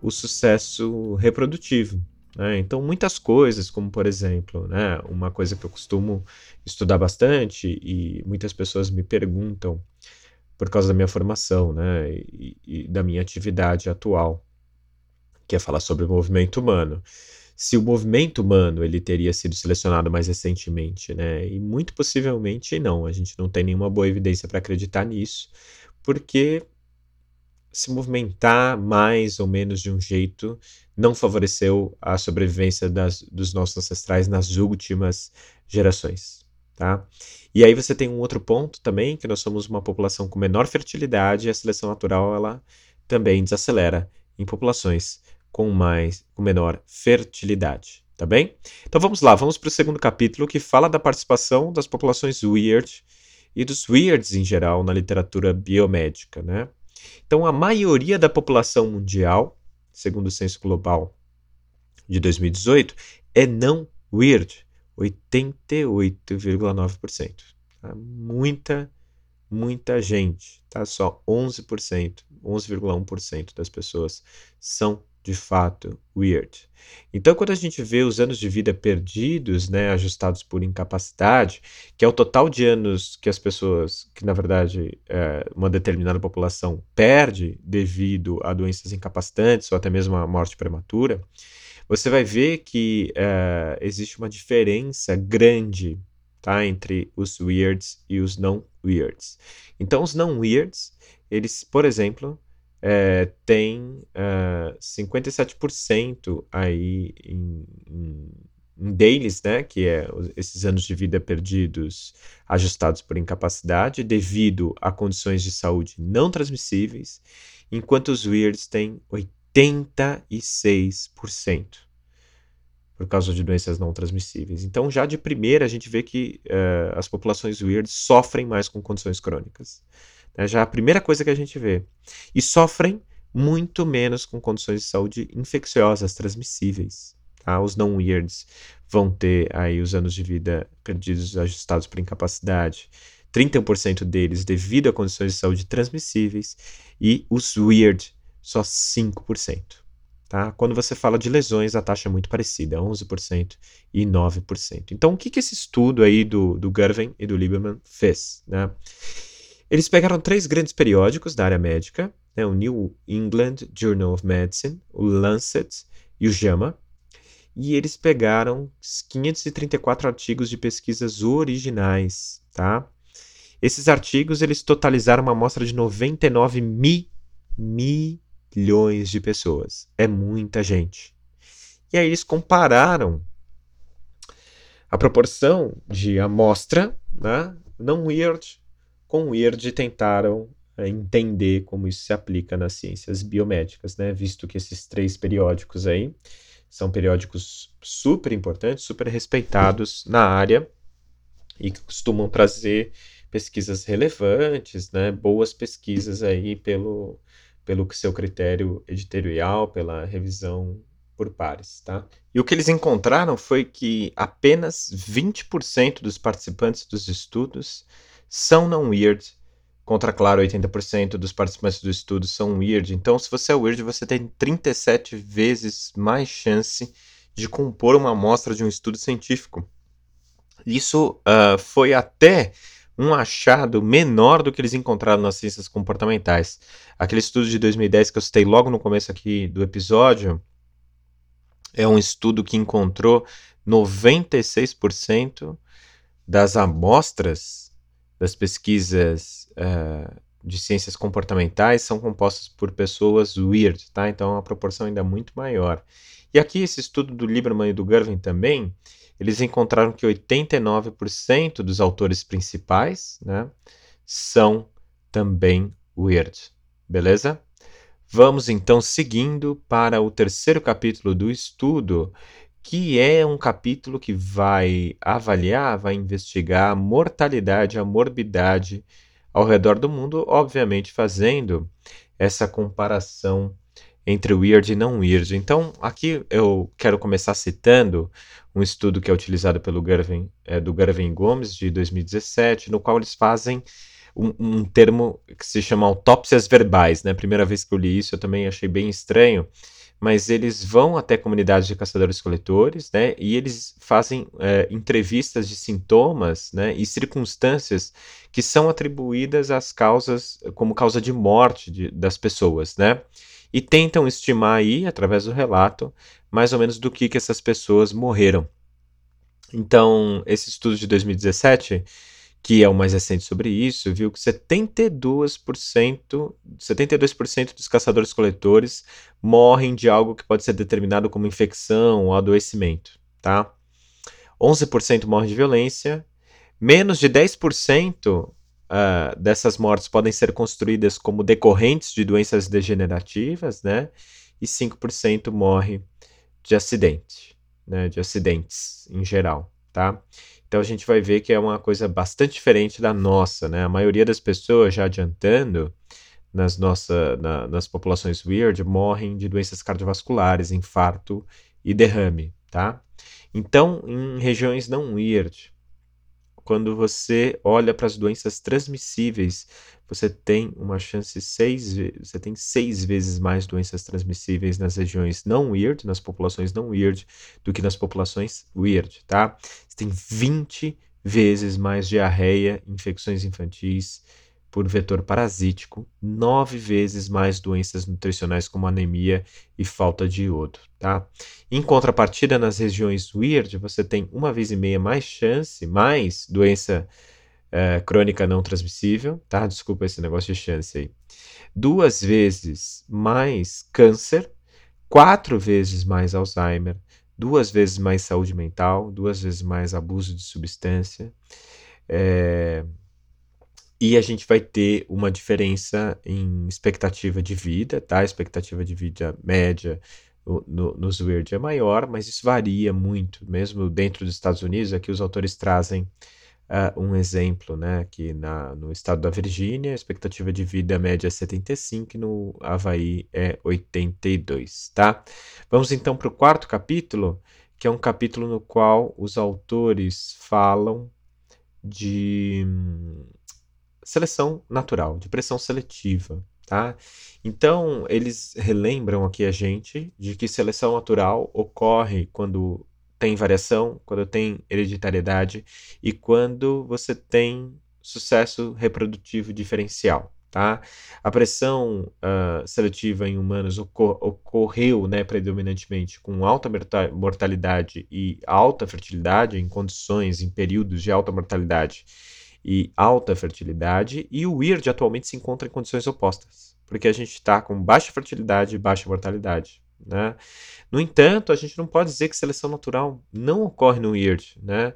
o sucesso reprodutivo. Né? Então, muitas coisas, como por exemplo, né, uma coisa que eu costumo estudar bastante e muitas pessoas me perguntam por causa da minha formação né, e, e da minha atividade atual, que é falar sobre o movimento humano. Se o movimento humano ele teria sido selecionado mais recentemente, né? E muito possivelmente não. A gente não tem nenhuma boa evidência para acreditar nisso, porque se movimentar mais ou menos de um jeito não favoreceu a sobrevivência das, dos nossos ancestrais nas últimas gerações, tá? E aí você tem um outro ponto também, que nós somos uma população com menor fertilidade e a seleção natural ela também desacelera em populações com mais com menor fertilidade, tá bem? Então vamos lá, vamos para o segundo capítulo que fala da participação das populações weird e dos weirds em geral na literatura biomédica, né? Então, a maioria da população mundial, segundo o Censo Global de 2018, é não weird, 88,9%. Tá? Muita, muita gente, tá? Só 11%, 11,1% das pessoas são de fato weird. Então, quando a gente vê os anos de vida perdidos, né, ajustados por incapacidade, que é o total de anos que as pessoas, que na verdade é, uma determinada população perde devido a doenças incapacitantes ou até mesmo a morte prematura, você vai ver que é, existe uma diferença grande tá, entre os weirds e os não weirds. Então, os não weirds, eles, por exemplo, é, tem uh, 57% aí em, em, em dailies, né, que é esses anos de vida perdidos ajustados por incapacidade devido a condições de saúde não transmissíveis, enquanto os weirds têm 86% por causa de doenças não transmissíveis. Então, já de primeira, a gente vê que uh, as populações weirds sofrem mais com condições crônicas. É já a primeira coisa que a gente vê. E sofrem muito menos com condições de saúde infecciosas, transmissíveis. Tá? Os não weirds vão ter aí os anos de vida perdidos ajustados por incapacidade. 31% deles devido a condições de saúde transmissíveis e os weird só 5%. Tá? Quando você fala de lesões, a taxa é muito parecida, 11% e 9%. Então, o que, que esse estudo aí do, do Gervin e do Lieberman fez? Né? Eles pegaram três grandes periódicos da área médica, né, o New England Journal of Medicine, o Lancet e o JAMA, e eles pegaram 534 artigos de pesquisas originais, tá? Esses artigos eles totalizaram uma amostra de 99 mi milhões de pessoas. É muita gente. E aí eles compararam a proporção de amostra, né, não weird, com o IRD tentaram é, entender como isso se aplica nas ciências biomédicas, né? Visto que esses três periódicos aí são periódicos super importantes, super respeitados na área e que costumam trazer pesquisas relevantes, né? Boas pesquisas aí pelo pelo seu critério editorial, pela revisão por pares, tá? E o que eles encontraram foi que apenas 20% dos participantes dos estudos são não weird, contra, claro, 80% dos participantes do estudo são weird. Então, se você é weird, você tem 37 vezes mais chance de compor uma amostra de um estudo científico. Isso uh, foi até um achado menor do que eles encontraram nas ciências comportamentais. Aquele estudo de 2010 que eu citei logo no começo aqui do episódio é um estudo que encontrou 96% das amostras das pesquisas uh, de ciências comportamentais são compostas por pessoas weird, tá? Então é uma proporção ainda muito maior. E aqui esse estudo do Lieberman e do Gervin também, eles encontraram que 89% dos autores principais, né, são também weird. Beleza? Vamos então seguindo para o terceiro capítulo do estudo, que é um capítulo que vai avaliar, vai investigar a mortalidade, a morbidade ao redor do mundo, obviamente fazendo essa comparação entre weird e não weird. Então, aqui eu quero começar citando um estudo que é utilizado pelo Gervin, é, do Gervin Gomes, de 2017, no qual eles fazem um, um, termo que se chama autópsias verbais. Né? Primeira vez que eu li isso, eu também achei bem estranho, mas eles vão até comunidades de caçadores-coletores né? e eles fazem é, entrevistas de sintomas né? e circunstâncias que são atribuídas às causas, como causa de morte de, das pessoas. Né? e tentam estimar aí, através do relato, mais ou menos do que, que essas pessoas morreram. Então, esse estudo de 2017, que é o mais recente sobre isso, viu que 72%, 72% dos caçadores-coletores morrem de algo que pode ser determinado como infecção ou adoecimento, tá? 11% morrem de violência, menos de 10% uh, dessas mortes podem ser construídas como decorrentes de doenças degenerativas, né? E 5% morre de acidente, né? De acidentes em geral, tá? Então a gente vai ver que é uma coisa bastante diferente da nossa, né? A maioria das pessoas, já adiantando, nas, nossa, na, nas populações weird, morrem de doenças cardiovasculares, infarto e derrame, tá? Então, em regiões não weird, quando você olha para as doenças transmissíveis, você tem uma chance seis você tem seis vezes mais doenças transmissíveis nas regiões não weird, nas populações não weird, do que nas populações weird, tá? Você tem 20 vezes mais diarreia, infecções infantis, por vetor parasítico, nove vezes mais doenças nutricionais como anemia e falta de iodo, tá? Em contrapartida, nas regiões weird, você tem uma vez e meia mais chance, mais doença é, crônica não transmissível, tá? Desculpa esse negócio de chance aí. Duas vezes mais câncer, quatro vezes mais Alzheimer, duas vezes mais saúde mental, duas vezes mais abuso de substância, é, e a gente vai ter uma diferença em expectativa de vida, tá? A expectativa de vida média no, nos Weird é maior, mas isso varia muito, mesmo dentro dos Estados Unidos. Aqui os autores trazem uh, um exemplo, né? Aqui na, no estado da Virgínia, a expectativa de vida média é 75 e no Havaí é 82, tá? Vamos então para o quarto capítulo, que é um capítulo no qual os autores falam de seleção natural, de pressão seletiva, tá? Então, eles relembram aqui a gente de que seleção natural ocorre quando tem variação, quando tem hereditariedade e quando você tem sucesso reprodutivo diferencial, tá? A pressão uh, seletiva em humanos ocor ocorreu, né, predominantemente com alta mortalidade e alta fertilidade em condições, em períodos de alta mortalidade e alta fertilidade, e o weird atualmente se encontra em condições opostas, porque a gente está com baixa fertilidade e baixa mortalidade. Né? No entanto, a gente não pode dizer que seleção natural não ocorre no weird, né?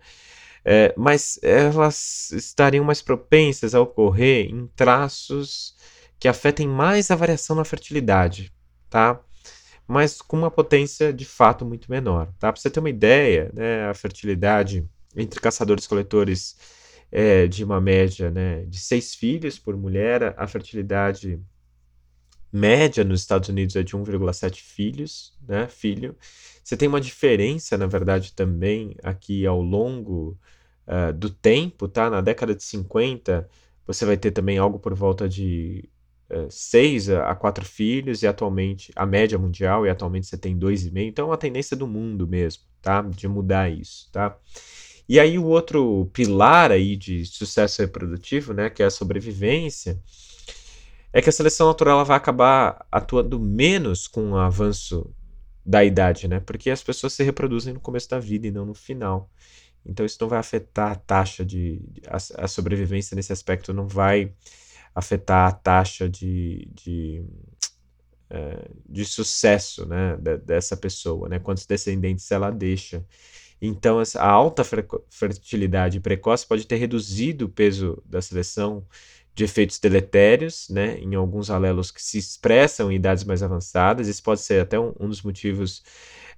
É, mas elas estariam mais propensas a ocorrer em traços que afetem mais a variação na fertilidade, tá? Mas com uma potência de fato muito menor, tá? Para você ter uma ideia, né, a fertilidade entre caçadores-coletores é, de uma média né, de seis filhos por mulher, a fertilidade média nos Estados Unidos é de 1,7 filhos, né, filho. Você tem uma diferença, na verdade, também aqui ao longo uh, do tempo, tá? Na década de 50, você vai ter também algo por volta de uh, 6 a 4 filhos, e atualmente, a média mundial, e atualmente você tem 2,5. Então é uma tendência do mundo mesmo, tá? De mudar isso, tá? E aí o outro pilar aí de sucesso reprodutivo, né, que é a sobrevivência, é que a seleção natural vai acabar atuando menos com o avanço da idade, né? Porque as pessoas se reproduzem no começo da vida e não no final. Então isso não vai afetar a taxa de a, a sobrevivência nesse aspecto não vai afetar a taxa de, de, é, de sucesso, né, dessa pessoa, né? Quantos descendentes ela deixa. Então, a alta fertilidade precoce pode ter reduzido o peso da seleção de efeitos deletérios, né, em alguns alelos que se expressam em idades mais avançadas. Isso pode ser até um, um dos motivos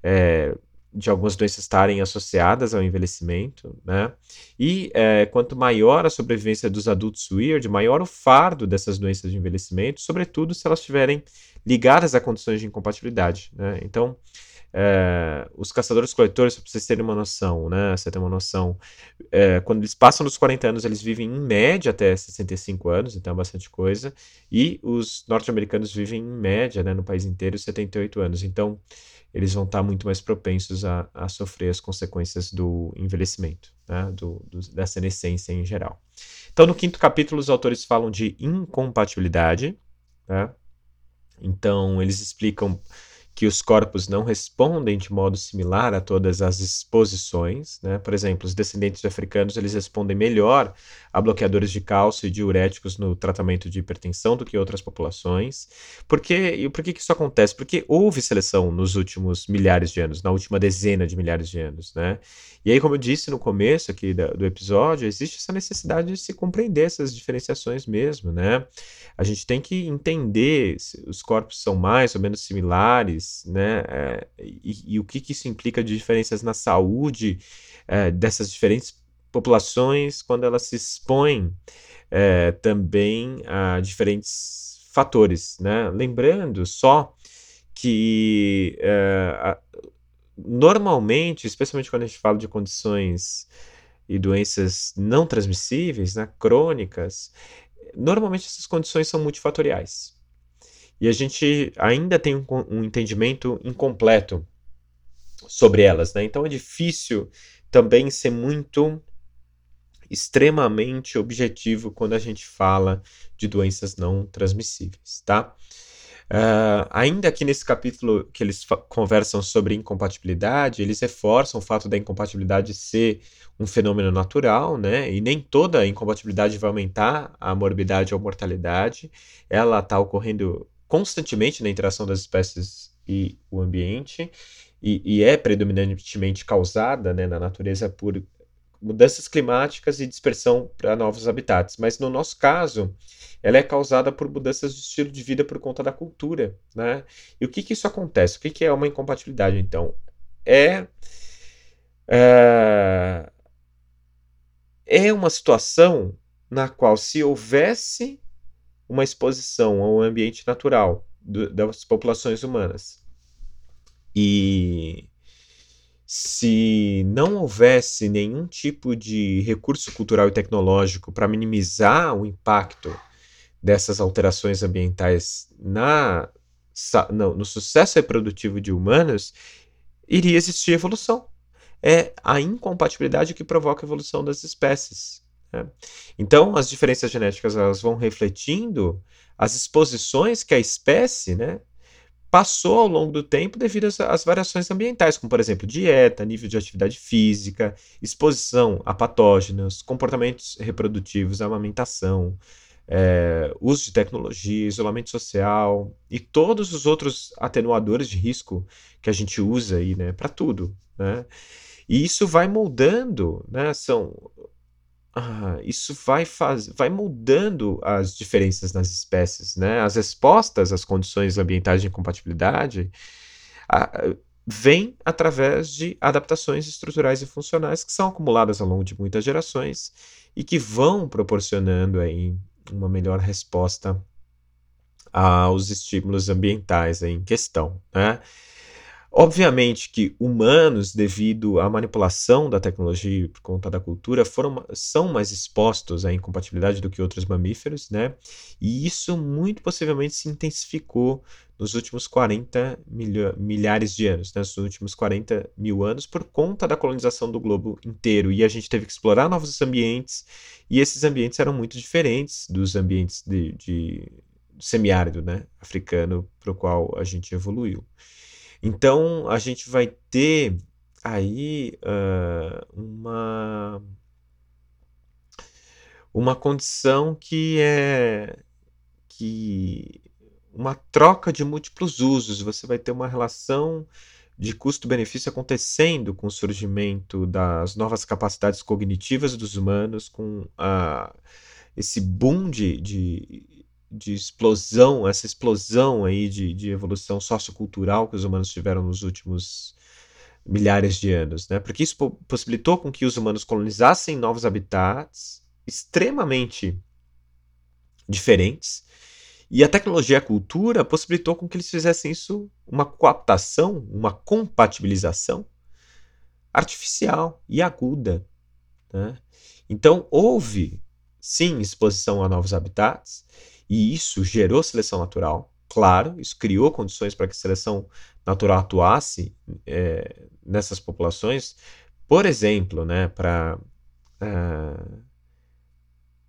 é, de algumas doenças estarem associadas ao envelhecimento, né? E é, quanto maior a sobrevivência dos adultos weird, maior o fardo dessas doenças de envelhecimento, sobretudo se elas estiverem ligadas a condições de incompatibilidade, né? Então, é, os caçadores-coletores, para vocês terem uma noção, né? Você tem uma noção, é, quando eles passam dos 40 anos, eles vivem em média até 65 anos, então é bastante coisa, e os norte-americanos vivem em média, né, no país inteiro, 78 anos. Então, eles vão estar muito mais propensos a, a sofrer as consequências do envelhecimento, né, do, do, da senescência em geral. Então, no quinto capítulo, os autores falam de incompatibilidade, né? Então, eles explicam que os corpos não respondem de modo similar a todas as exposições, né? Por exemplo, os descendentes de africanos eles respondem melhor a bloqueadores de cálcio e diuréticos no tratamento de hipertensão do que outras populações. Por? E por que, que isso acontece? Porque houve seleção nos últimos milhares de anos, na última dezena de milhares de anos, né? E aí, como eu disse no começo aqui do, do episódio, existe essa necessidade de se compreender essas diferenciações mesmo, né? A gente tem que entender se os corpos são mais ou menos similares, né? É, e, e, o que, que isso implica de diferenças na saúde é, dessas diferentes populações quando elas se expõem é, também a diferentes fatores, né? Lembrando só que a, normalmente, especialmente quando a gente fala de condições e doenças não transmissíveis, né, crônicas, normalmente essas condições são multifatoriais. E a gente ainda tem um, um entendimento incompleto sobre elas, né? Então é difícil também ser muito extremamente objetivo quando a gente fala de doenças não transmissíveis, tá? Uh, ainda aqui nesse capítulo que eles conversam sobre incompatibilidade, eles reforçam o fato da incompatibilidade ser um fenômeno natural, né? E nem toda incompatibilidade vai aumentar a morbidade ou mortalidade. Ela está ocorrendo constantemente na interação das espécies e o ambiente, e, e é predominantemente causada né, na natureza por mudanças climáticas e dispersão para novos habitats. Mas no nosso caso, ela é causada por mudanças de estilo de vida por conta da cultura, né? E o que que isso acontece? O que que é uma incompatibilidade, então? É, é, é uma situação na qual se houvesse uma exposição ao ambiente natural do, das populações humanas e se não houvesse nenhum tipo de recurso cultural e tecnológico para minimizar o impacto dessas alterações ambientais na, no, no sucesso reprodutivo de humanos, iria existir evolução. É a incompatibilidade que provoca a evolução das espécies. Né? Então, as diferenças genéticas elas vão refletindo as exposições que a espécie né, passou ao longo do tempo devido às, às, variações ambientais, como, por exemplo, dieta, nível de atividade física, exposição a patógenos, comportamentos reprodutivos, amamentação, é, uso de tecnologia, isolamento social e todos os outros atenuadores de risco que a gente usa aí, né, para tudo, né? E isso vai moldando, né? São ah, isso vai faz, vai mudando as diferenças nas espécies, né? As respostas às condições ambientais de incompatibilidade ah, vêm através de adaptações estruturais e funcionais que são acumuladas ao longo de muitas gerações e que vão proporcionando aí uma melhor resposta aos estímulos ambientais em questão. Né? Obviamente que humanos, devido à manipulação da tecnologia por conta da cultura, foram, são mais expostos à incompatibilidade do que outros mamíferos, né? E isso muito possivelmente se intensificou nos últimos 40 milhares de anos, né? nos últimos 40 mil anos, por conta da colonização do globo inteiro. E a gente teve que explorar novos ambientes, e esses ambientes eram muito diferentes dos ambientes de, de semiárido, né? africano, para o qual a gente evoluiu. Então, a gente vai ter aí uh, uma, uma condição que é que uma troca de múltiplos usos. Você vai ter uma relação de custo-benefício acontecendo com o surgimento das novas capacidades cognitivas dos humanos, com a, esse boom de, de de explosão, essa explosão aí de, de evolução sociocultural que os humanos tiveram nos últimos milhares de anos, né? Porque isso possibilitou com que os humanos colonizassem novos habitats extremamente diferentes. E a tecnologia e a cultura possibilitou com que eles fizessem isso uma coaptação, uma compatibilização artificial e aguda. Né? Então, houve, sim, exposição a novos habitats, e isso gerou seleção natural, claro, isso criou condições para que a seleção natural atuasse é, nessas populações, por exemplo, né, para eh,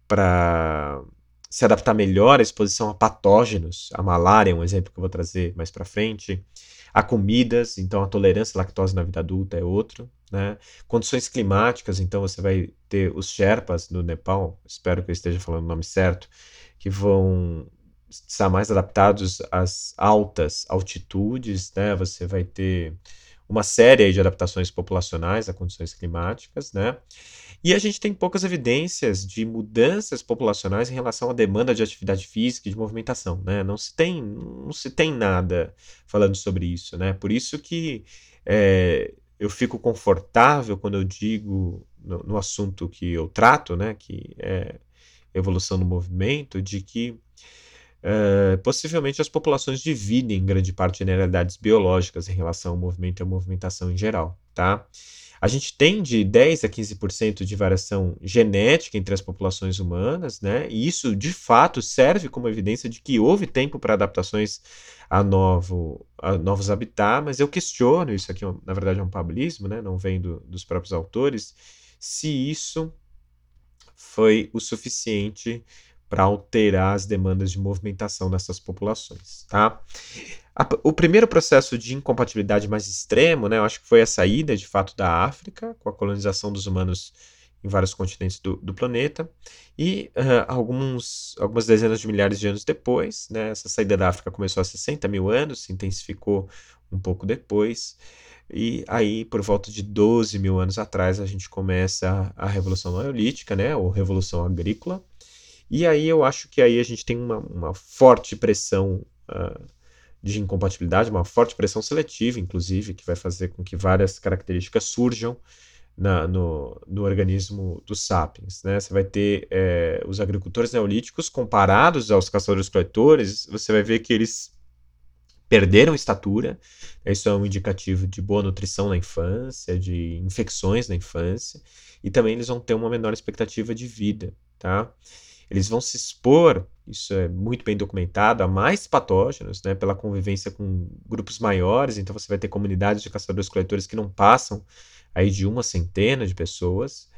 para se adaptar melhor à exposição a patógenos, a malária é um exemplo que eu vou trazer mais para frente, a comidas, então a tolerância à lactose na vida adulta é outro, né? Condições climáticas, então você vai ter os Sherpas no Nepal, espero que eu esteja falando o nome certo, que vão estar mais adaptados às altas altitudes, né? Você vai ter uma série de adaptações populacionais a condições climáticas, né? E a gente tem poucas evidências de mudanças populacionais em relação à demanda de atividade física e de movimentação, né? Não se tem, não se tem nada falando sobre isso, né? Por isso que é, eu fico confortável quando eu digo no, no, assunto que eu trato, né? Que é evolução do movimento, de que Uh, possivelmente as populações dividem grande parte de generalidades biológicas em relação ao movimento e à movimentação em geral, tá? A gente tem de 10 a 15% de variação genética entre as populações humanas, né? E isso de fato serve como evidência de que houve tempo para adaptações a, novo, a novos habitats, mas eu questiono, isso aqui na verdade é um pablismo, né? Não vem do, dos próprios autores, se isso foi o suficiente para alterar as demandas de movimentação nessas populações, tá? A, o primeiro processo de incompatibilidade mais extremo, né, eu acho que foi a saída, de fato, da África, com a colonização dos humanos em vários continentes do, do planeta, e uh, alguns, algumas dezenas de milhares de anos depois, né, essa saída da África começou há 60 mil anos, se intensificou um pouco depois, e aí, por volta de 12 mil anos atrás, a gente começa a, Revolução Neolítica, né, ou Revolução Agrícola, e aí eu acho que aí a gente tem uma, uma forte pressão uh, de incompatibilidade, uma forte pressão seletiva, inclusive, que vai fazer com que várias características surjam na, no, no, organismo dos sapiens. Né? Você vai ter é, os agricultores neolíticos comparados aos caçadores-coletores, você vai ver que eles perderam estatura, isso é um indicativo de boa nutrição na infância, de infecções na infância, e também eles vão ter uma menor expectativa de vida, tá? eles vão se expor, isso é muito bem documentado, a mais patógenos, né, pela convivência com grupos maiores, então você vai ter comunidades de caçadores-coletores que não passam aí de uma centena de pessoas,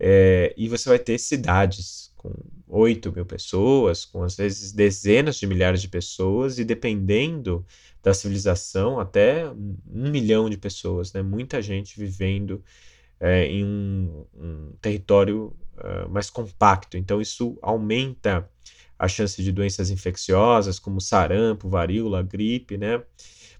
é, e você vai ter cidades com 8 mil pessoas, com às vezes dezenas de milhares de pessoas, e dependendo da civilização, até um milhão de pessoas, né? muita gente vivendo é, em um, um território uh, mais compacto. Então, isso aumenta a chance de doenças infecciosas, como sarampo, varíola, gripe, né?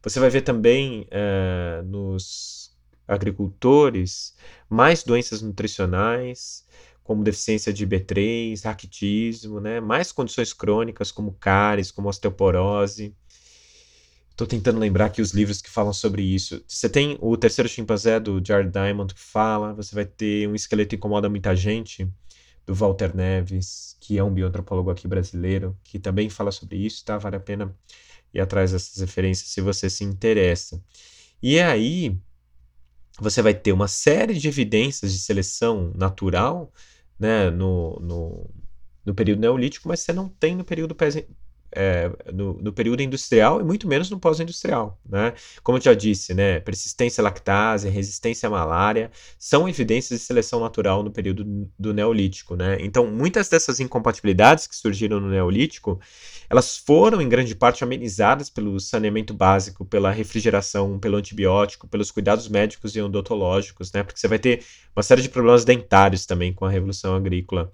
Você vai ver também uh, nos agricultores mais doenças nutricionais, como deficiência de B3, raquitismo, né? Mais condições crônicas como cáries, como osteoporose. Estou tentando lembrar aqui os livros que falam sobre isso. Você tem o Terceiro Chimpanzé, do Jared Diamond, que fala. Você vai ter Um Esqueleto Incomoda Muita Gente, do Walter Neves, que é um bioantropólogo aqui brasileiro, que também fala sobre isso, tá? Vale a pena ir atrás dessas referências se você se interessa. E aí, você vai ter uma série de evidências de seleção natural né, no, no, no período neolítico, mas você não tem no período é, no, no, período industrial e muito menos no pós-industrial, né? Como eu já disse, né, persistência à lactase, resistência à malária são evidências de seleção natural no período do Neolítico, né? Então, muitas dessas incompatibilidades que surgiram no Neolítico, elas foram em grande parte amenizadas pelo saneamento básico, pela refrigeração, pelo antibiótico, pelos cuidados médicos e odontológicos, né? Porque você vai ter uma série de problemas dentários também com a revolução agrícola.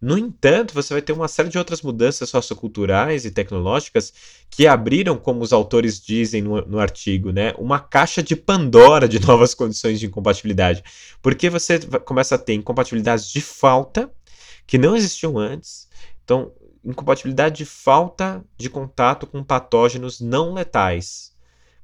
No entanto, você vai ter uma série de outras mudanças socioculturais e tecnológicas que abriram, como os autores dizem no, no artigo, né, uma caixa de Pandora de *laughs* novas condições de incompatibilidade. Porque você começa a ter incompatibilidades de falta, que não existiam antes. Então, incompatibilidade de falta de contato com patógenos não letais,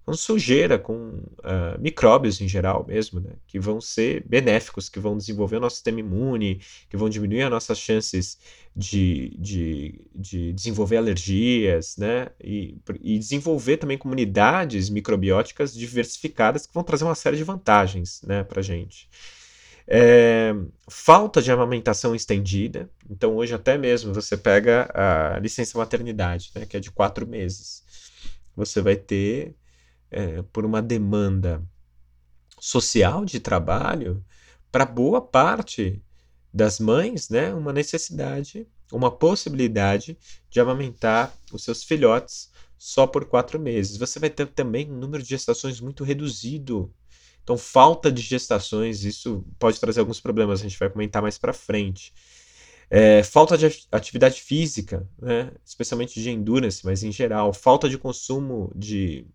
com sujeira, com uh, micróbios em geral mesmo, né? Que vão ser benéficos, que vão desenvolver o nosso sistema imune, que vão diminuir as nossas chances de, de, de desenvolver alergias, né? E, e desenvolver também comunidades microbióticas diversificadas que vão trazer uma série de vantagens, né, para gente. É, falta de amamentação estendida. Então, hoje, até mesmo, você pega a licença maternidade, né, que é de quatro meses. Você vai ter, é, por uma demanda social de trabalho, para boa parte das mães, né, uma necessidade, uma possibilidade de amamentar os seus filhotes só por quatro meses. Você vai ter também um número de gestações muito reduzido então, falta de gestações, isso pode trazer alguns problemas, a gente vai comentar mais para frente. É, falta de atividade física, né? especialmente de endurance, mas em geral, falta de consumo de,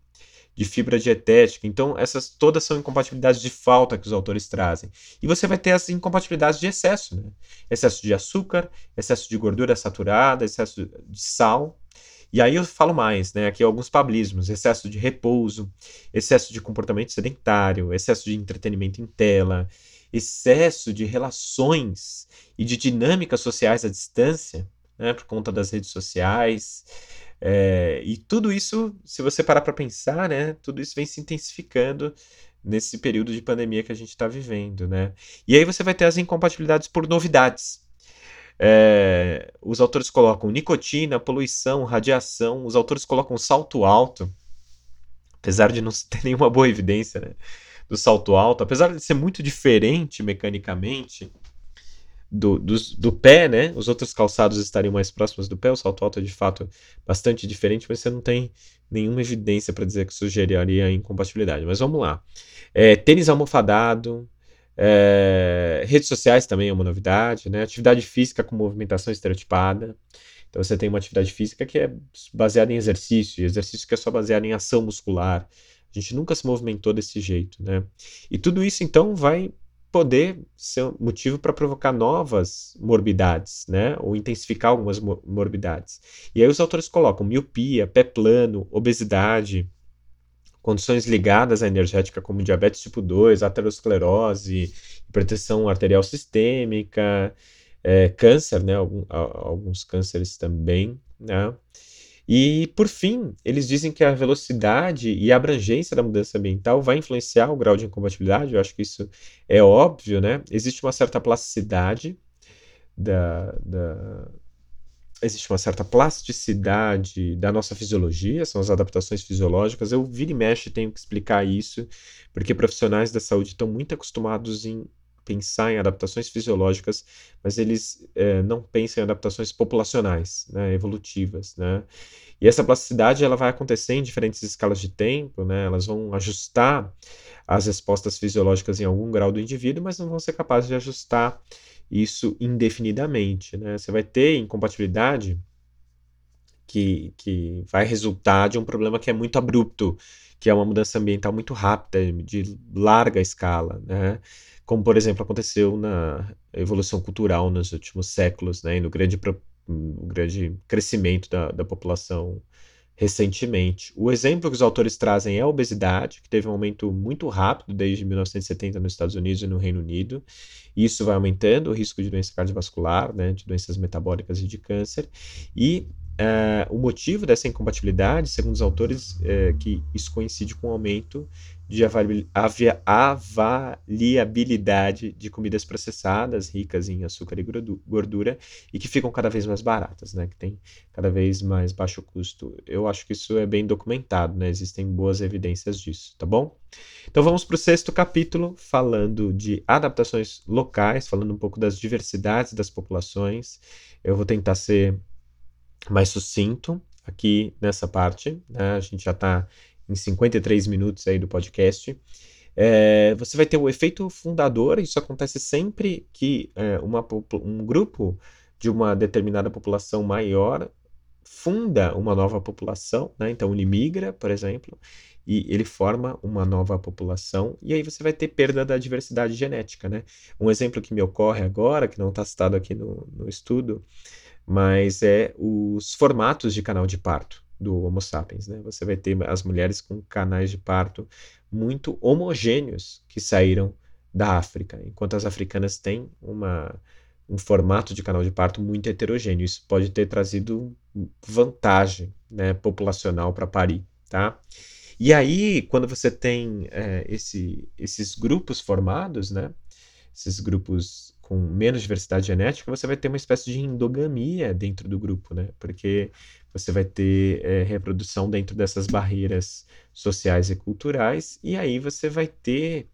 de fibra dietética. Então, essas todas são incompatibilidades de falta que os autores trazem. E você vai ter as incompatibilidades de excesso, né? excesso de açúcar, excesso de gordura saturada, excesso de sal, e aí eu falo mais, né? Aqui alguns pablismos: excesso de repouso, excesso de comportamento sedentário, excesso de entretenimento em tela, excesso de relações e de dinâmicas sociais à distância, né? Por conta das redes sociais. É, e tudo isso, se você parar para pensar, né? Tudo isso vem se intensificando nesse período de pandemia que a gente está vivendo, né? E aí você vai ter as incompatibilidades por novidades. É, os autores colocam nicotina, poluição, radiação. Os autores colocam salto alto, apesar de não ter *laughs* nenhuma boa evidência né, do salto alto, apesar de ser muito diferente mecanicamente do, do, do, pé, né? Os outros calçados estariam mais próximos do pé. O salto alto é de fato bastante diferente, mas você não tem nenhuma evidência para dizer que sugeriria incompatibilidade. Mas vamos lá. É, tênis almofadado, é, redes sociais também é uma novidade, né? Atividade física com movimentação estereotipada. Então você tem uma atividade física que é baseada em exercício, e exercício que é só baseado em ação muscular. A gente nunca se movimentou desse jeito, né? E tudo isso então vai poder ser motivo para provocar novas morbidades, né? Ou intensificar algumas morbidades. E aí os autores colocam miopia, pé plano, obesidade, condições ligadas à energética, como diabetes tipo 2, aterosclerose, hipertensão arterial sistêmica, é, câncer, né? Alguns cânceres também, né? E, por fim, eles dizem que a velocidade e a abrangência da mudança ambiental vai influenciar o grau de incompatibilidade. Eu acho que isso é óbvio, né? Existe uma certa plasticidade da, da, existe uma certa plasticidade da nossa fisiologia, são as adaptações fisiológicas. Eu vira e mexe tenho que explicar isso, porque profissionais da saúde estão muito acostumados em pensar em adaptações fisiológicas, mas eles é, não pensam em adaptações populacionais, né, evolutivas, né? E essa plasticidade ela vai acontecer em diferentes escalas de tempo, né? Elas vão ajustar as respostas fisiológicas em algum grau do indivíduo, mas não vão ser capazes de ajustar isso indefinidamente. Né? Você vai ter incompatibilidade que, que vai resultar de um problema que é muito abrupto, que é uma mudança ambiental muito rápida, de larga escala, né? Como, por exemplo, aconteceu na evolução cultural nos últimos séculos, né? e no grande, no grande crescimento da, da população recentemente. O exemplo que os autores trazem é a obesidade, que teve um aumento muito rápido desde 1970 nos Estados Unidos e no Reino Unido. Isso vai aumentando o risco de doença cardiovascular, né, de doenças metabólicas e de câncer. E Uh, o motivo dessa incompatibilidade, segundo os autores, é que isso coincide com o aumento de avaliabilidade de comidas processadas, ricas em açúcar e gordura, e que ficam cada vez mais baratas, né? que tem cada vez mais baixo custo. Eu acho que isso é bem documentado, né? existem boas evidências disso, tá bom? Então vamos para o sexto capítulo, falando de adaptações locais, falando um pouco das diversidades das populações. Eu vou tentar ser mais sucinto aqui nessa parte. Né? A gente já está em 53 minutos aí do podcast. É, você vai ter o efeito fundador, isso acontece sempre que é, uma, um grupo de uma determinada população maior funda uma nova população, né? então ele migra, por exemplo, e ele forma uma nova população, e aí você vai ter perda da diversidade genética. Né? Um exemplo que me ocorre agora, que não está citado aqui no, no estudo, mas é os formatos de canal de parto. Do Homo sapiens, né? Você vai ter as mulheres com canais de parto muito homogêneos que saíram da África, enquanto as africanas têm uma, um formato de canal de parto muito heterogêneo. Isso pode ter trazido vantagem né, populacional para parir, tá? E aí, quando você tem é, esse, esses grupos formados, né, esses grupos com menos diversidade genética, você vai ter uma espécie de endogamia dentro do grupo, né? Porque você vai ter é, reprodução dentro dessas barreiras sociais e culturais, e aí você vai ter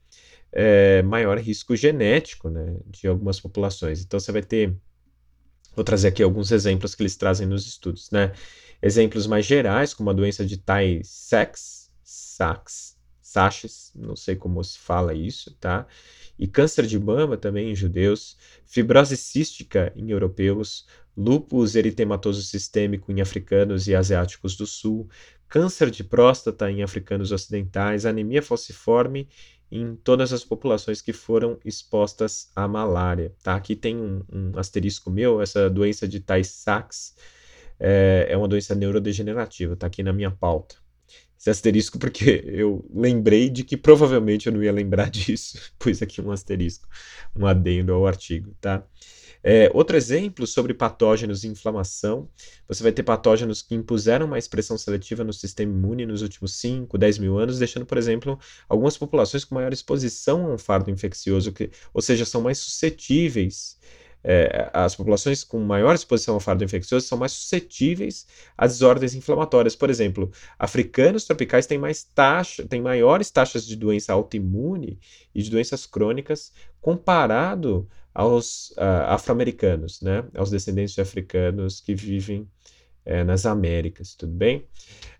é, maior risco genético né, de algumas populações. Então você vai ter. Vou trazer aqui alguns exemplos que eles trazem nos estudos, né? Exemplos mais gerais, como a doença de Tay-Sachs, Sachs, Sachs, não sei como se fala isso, tá? E câncer de mama também em judeus, fibrose cística em europeus, lúpus eritematoso sistêmico em africanos e asiáticos do sul, câncer de próstata em africanos ocidentais, anemia falciforme em todas as populações que foram expostas à malária. Tá? Aqui tem um, um asterisco meu, essa doença de Tay-Sachs é, é, uma doença neurodegenerativa, está aqui na minha pauta. Esse asterisco porque *laughs* eu lembrei de que provavelmente eu não ia lembrar *laughs* disso, pus aqui um asterisco, um adendo ao artigo, tá? É, outro exemplo sobre patógenos e inflamação, você vai ter patógenos que impuseram uma expressão seletiva no sistema imune nos últimos 5, 10 mil anos, deixando, por exemplo, algumas populações com maior exposição a um fardo infeccioso, que, ou seja, são mais suscetíveis é, as populações com maior exposição ao fardo infeccioso são mais suscetíveis a desordens inflamatórias. Por exemplo, africanos tropicais têm mais taxa, têm maiores taxas de doença autoimune e de doenças crônicas comparado aos uh, afro-americanos, né, aos descendentes de africanos que vivem é, nas Américas, tudo bem?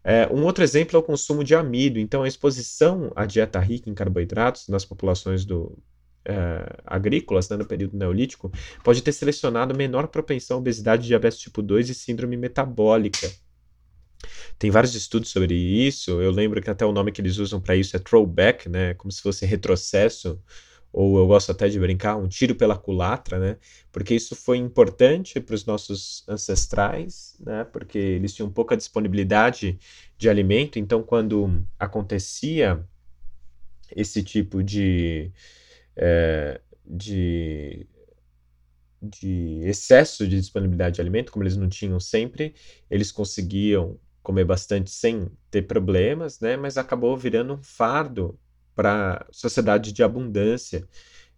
É, um outro exemplo é o consumo de amido. Então, a exposição à dieta rica em carboidratos nas populações do, é, agrícolas né, no período neolítico pode ter selecionado menor propensão à obesidade, diabetes tipo 2 e síndrome metabólica. Tem vários estudos sobre isso. Eu lembro que até o nome que eles usam para isso é throwback, né, como se fosse retrocesso ou eu gosto até de brincar, um tiro pela culatra, né? Porque isso foi importante para os nossos ancestrais, né? Porque eles tinham pouca disponibilidade de alimento, então quando acontecia esse tipo de, é, de, de excesso de disponibilidade de alimento, como eles não tinham sempre, eles conseguiam comer bastante sem ter problemas, né? Mas acabou virando um fardo para sociedade de abundância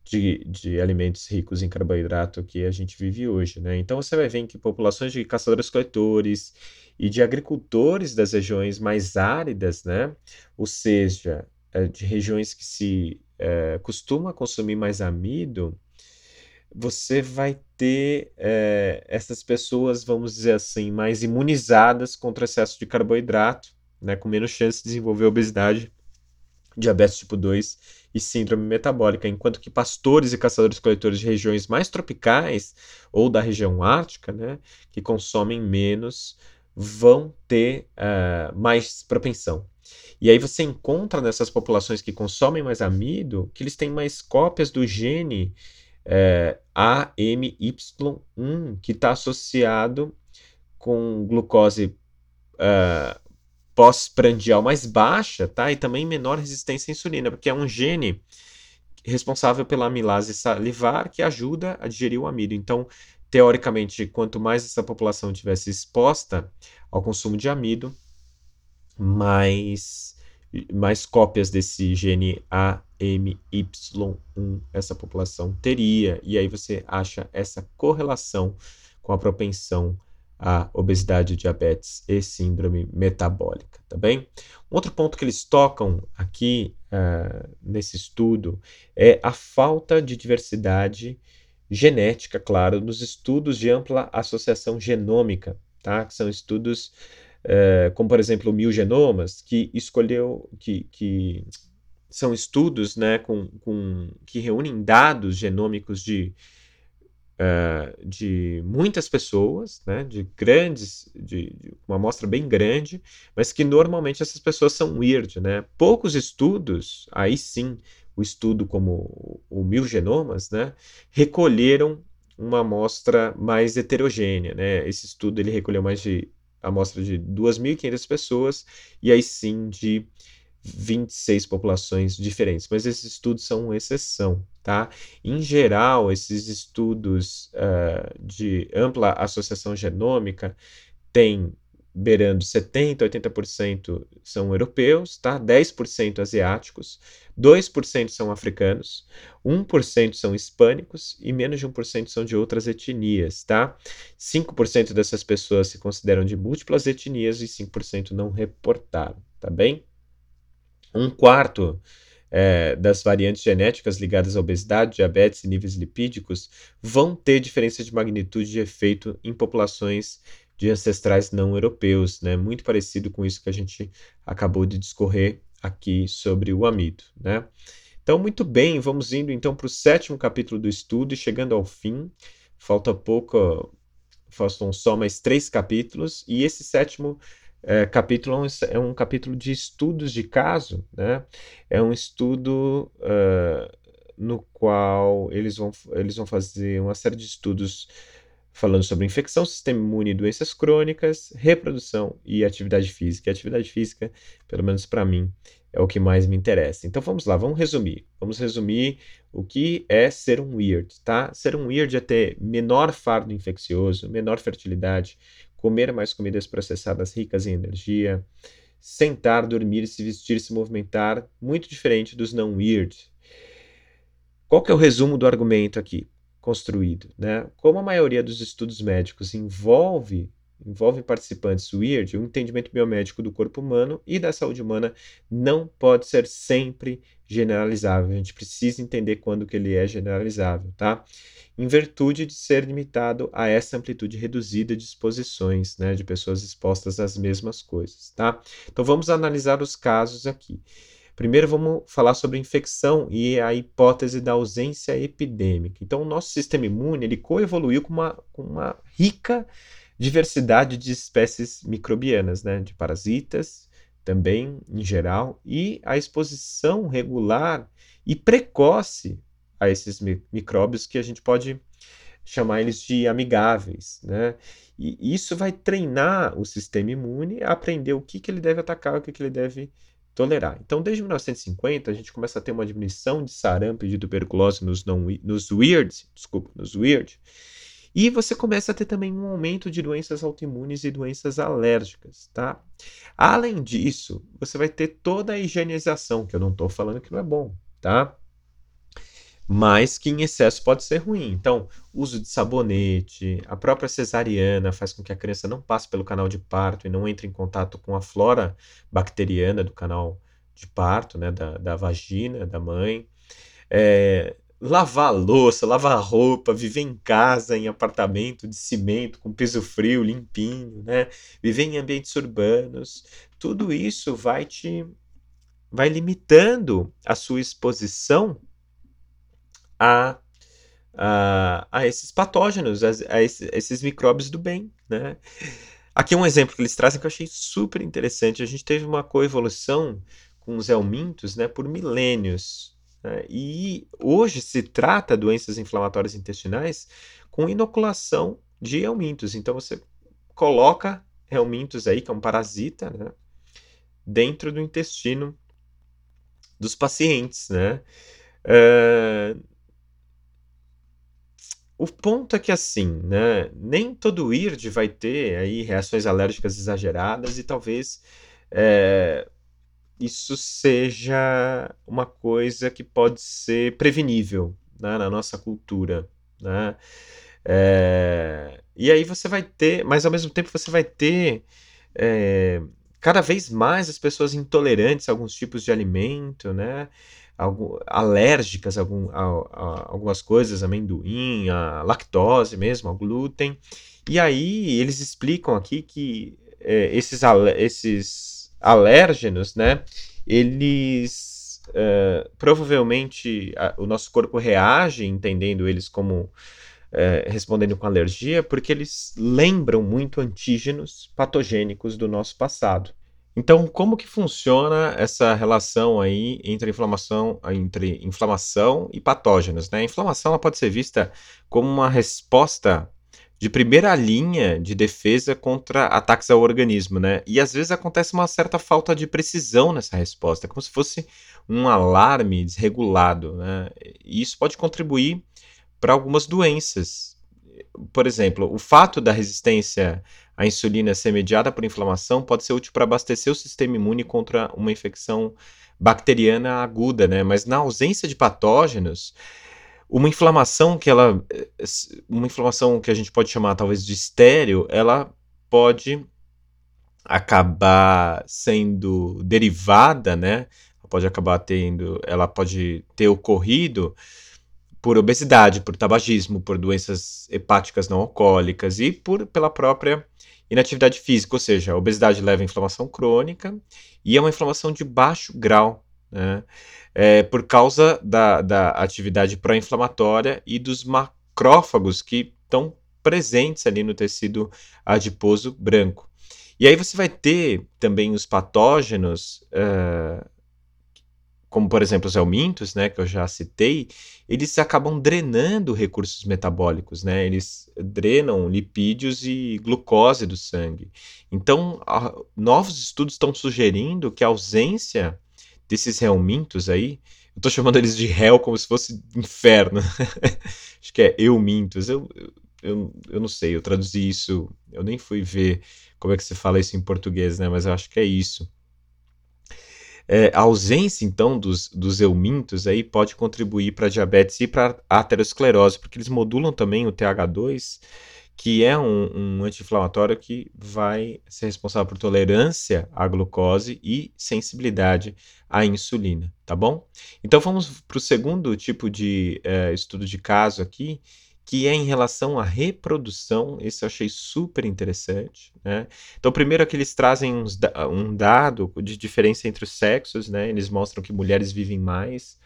de, de alimentos ricos em carboidrato que a gente vive hoje. Né? Então você vai ver que populações de caçadores-coletores e de agricultores das regiões mais áridas, né? ou seja, é, de regiões que se é, costuma consumir mais amido, você vai ter é, essas pessoas, vamos dizer assim, mais imunizadas contra o excesso de carboidrato, né, com menos chance de desenvolver obesidade diabetes tipo 2 e síndrome metabólica, enquanto que pastores e caçadores-coletores de regiões mais tropicais ou da região ártica, né, que consomem menos, vão ter uh, mais propensão. E aí você encontra nessas populações que consomem mais amido que eles têm mais cópias do gene é, eh, AMY1, que está associado com glucose uh, pós-prandial mais baixa, tá? E também menor resistência à insulina, porque é um gene responsável pela amilase salivar que ajuda a digerir o amido. Então, teoricamente, quanto mais essa população tivesse exposta ao consumo de amido, mais, mais cópias desse gene AMY1 essa população teria. E aí você acha essa correlação com a propensão a obesidade, diabetes e síndrome metabólica, tá bem? Um outro ponto que eles tocam aqui uh, nesse estudo é a falta de diversidade genética, claro, nos estudos de ampla associação genômica, tá? Que são estudos uh, como, por exemplo, o Mil Genomas, que escolheu, que, que são estudos né, com, com, que reúnem dados genômicos de uh, de muitas pessoas, né, de grandes, de, de, uma amostra bem grande, mas que normalmente essas pessoas são weird, né? Poucos estudos, aí sim, o estudo como o Mil Genomas, né, recolheram uma amostra mais heterogênea, né? Esse estudo ele recolheu mais de amostra de 2.500 pessoas, e aí sim de 26 populações diferentes, mas esses estudos são uma exceção, tá? Em geral, esses estudos uh, de ampla associação genômica têm beirando 70%, 80% são europeus, tá? 10% asiáticos, 2% são africanos, 1% são hispânicos e menos de 1% são de outras etnias, tá? 5% dessas pessoas se consideram de múltiplas etnias e 5% não reportaram, tá bem? Um quarto é, das variantes genéticas ligadas à obesidade, diabetes e níveis lipídicos vão ter diferença de magnitude de efeito em populações de ancestrais não europeus, né? Muito parecido com isso que a gente acabou de discorrer aqui sobre o amido, né? Então, muito bem, vamos indo então para o sétimo capítulo do estudo e chegando ao fim. Falta pouco, faltam só mais três capítulos, e esse sétimo é, capítulo é um capítulo de estudos de caso, né? É um estudo uh, no qual eles vão, eles vão fazer uma série de estudos falando sobre infecção, sistema imune e doenças crônicas, reprodução e atividade física. E atividade física, pelo menos para mim, é o que mais me interessa. Então vamos lá, vamos resumir. Vamos resumir o que é ser um weird, tá? Ser um weird é ter menor fardo infeccioso, menor fertilidade, comer mais comidas processadas ricas em energia, sentar, dormir, se vestir, se movimentar, muito diferente dos não weird. Qual que é o resumo do argumento aqui? construído. Né? Como a maioria dos estudos médicos envolve envolve participantes weird, o entendimento biomédico do corpo humano e da saúde humana não pode ser sempre generalizável. A gente precisa entender quando que ele é generalizável, tá? Em virtude de ser limitado a essa amplitude reduzida de exposições, né, de pessoas expostas às mesmas coisas, tá? Então vamos analisar os casos aqui. Primeiro vamos falar sobre infecção e a hipótese da ausência epidêmica. Então, o nosso sistema imune ele coevoluiu com uma, com uma rica diversidade de espécies microbianas, né? de parasitas também, em geral, e a exposição regular e precoce a esses micróbios que a gente pode chamar eles de amigáveis, né? E isso vai treinar o sistema imune a aprender o que, que ele deve atacar, o que, que ele deve tolerar. Então, desde 1950, a gente começa a ter uma diminuição de sarampo e de tuberculose nos, não, nos weird, desculpa, nos weird, e você começa a ter também um aumento de doenças autoimunes e doenças alérgicas, tá? Além disso, você vai ter toda a higienização, que eu não estou falando que não é bom, tá? mas que em excesso pode ser ruim. Então, uso de sabonete, a própria cesariana faz com que a criança não passe pelo canal de parto e não entre em contato com a flora bacteriana do canal de parto, né, da, da vagina da mãe. É, lavar louça, lavar roupa, viver em casa, em apartamento de cimento, com piso frio, limpinho, né? Viver em ambientes urbanos, tudo isso vai te vai limitando a sua exposição a, a, a esses patógenos, a, a, esses, esses, micróbios do bem. Né? Aqui um exemplo que eles trazem que eu achei super interessante. A gente teve uma coevolução com os helmintos né, por milênios. Né? E hoje se trata doenças inflamatórias intestinais com inoculação de helmintos. Então você coloca helmintos aí, que é um parasita, né, dentro do intestino dos pacientes, né? Uh, o ponto é que assim, né, nem todo IRD vai ter aí reações alérgicas exageradas e talvez é, isso seja uma coisa que pode ser prevenível né, na nossa cultura, né? É, e aí você vai ter, mas ao mesmo tempo você vai ter é, cada vez mais as pessoas intolerantes a alguns tipos de alimento, né? algum, alérgicas a, algum, a, a, algumas coisas, amendoim, a lactose mesmo, ao glúten. E aí eles explicam aqui que é, esses, esses alérgenos, né, eles é, provavelmente a, o nosso corpo reage entendendo eles como é, respondendo com alergia, porque eles lembram muito antígenos patogênicos do nosso passado. Então, como que funciona essa relação aí entre inflamação, entre inflamação e patógenos? Né? A inflamação ela pode ser vista como uma resposta de primeira linha de defesa contra ataques ao organismo, né? E às vezes acontece uma certa falta de precisão nessa resposta, como se fosse um alarme desregulado, né? E isso pode contribuir para algumas doenças. Por exemplo, o fato da resistência à insulina ser mediada por inflamação pode ser útil para abastecer o sistema imune contra uma infecção bacteriana aguda, né? Mas na ausência de patógenos, uma inflamação que ela uma inflamação que a gente pode chamar talvez de estéreo, ela pode acabar sendo derivada, né? Pode acabar tendo, ela pode ter ocorrido por obesidade, por tabagismo, por doenças hepáticas não alcoólicas e por pela própria inatividade física, ou seja, a obesidade leva a inflamação crônica e é uma inflamação de baixo grau, né? É, por causa da, da atividade pró-inflamatória e dos macrófagos que estão presentes ali no tecido adiposo branco. E aí você vai ter também os patógenos, uh, como por exemplo os helmintos, né, que eu já citei, eles acabam drenando recursos metabólicos, né? Eles drenam lipídios e glucose do sangue. Então, a, novos estudos estão sugerindo que a ausência desses realmintos aí, eu tô chamando eles de réu como se fosse inferno. *laughs* Acho que é eumintos. Eu, eu, eu não sei, eu traduzi isso, eu nem fui ver como é que se fala isso em português, né? Mas eu acho que é isso. É, a ausência, então, dos, dos eumintos aí pode contribuir para diabetes e para aterosclerose, porque eles modulam também o TH2 que é um, um anti-inflamatório que vai ser responsável por tolerância à glucose e sensibilidade à insulina, tá bom? Então vamos para o segundo tipo de uh, estudo de caso aqui, que é em relação à reprodução. Esse eu achei super interessante. Né? Então, primeiro aqui eles trazem uns, um dado de diferença entre os sexos, né? Eles mostram que mulheres vivem mais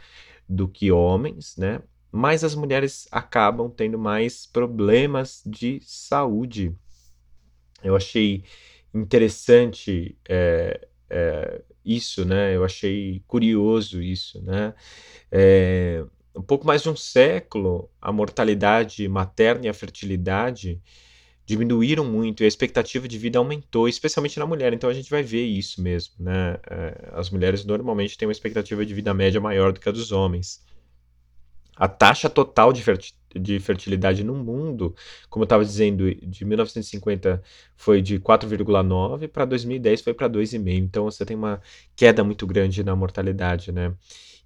do que homens, né? Mas as mulheres acabam tendo mais problemas de saúde. Eu achei interessante é, é, isso, né? Eu achei curioso isso, né? É, um pouco mais de um século, a mortalidade materna e a fertilidade diminuíram muito e a expectativa de vida aumentou, especialmente na mulher. Então a gente vai ver isso mesmo, né? É, as mulheres normalmente têm uma expectativa de vida média maior do que a dos homens. A taxa total de, de fertilidade no mundo, como eu estava dizendo, de 1950 foi de 4,9 para 2010 foi para 2,5. Então você tem uma queda muito grande na mortalidade, né?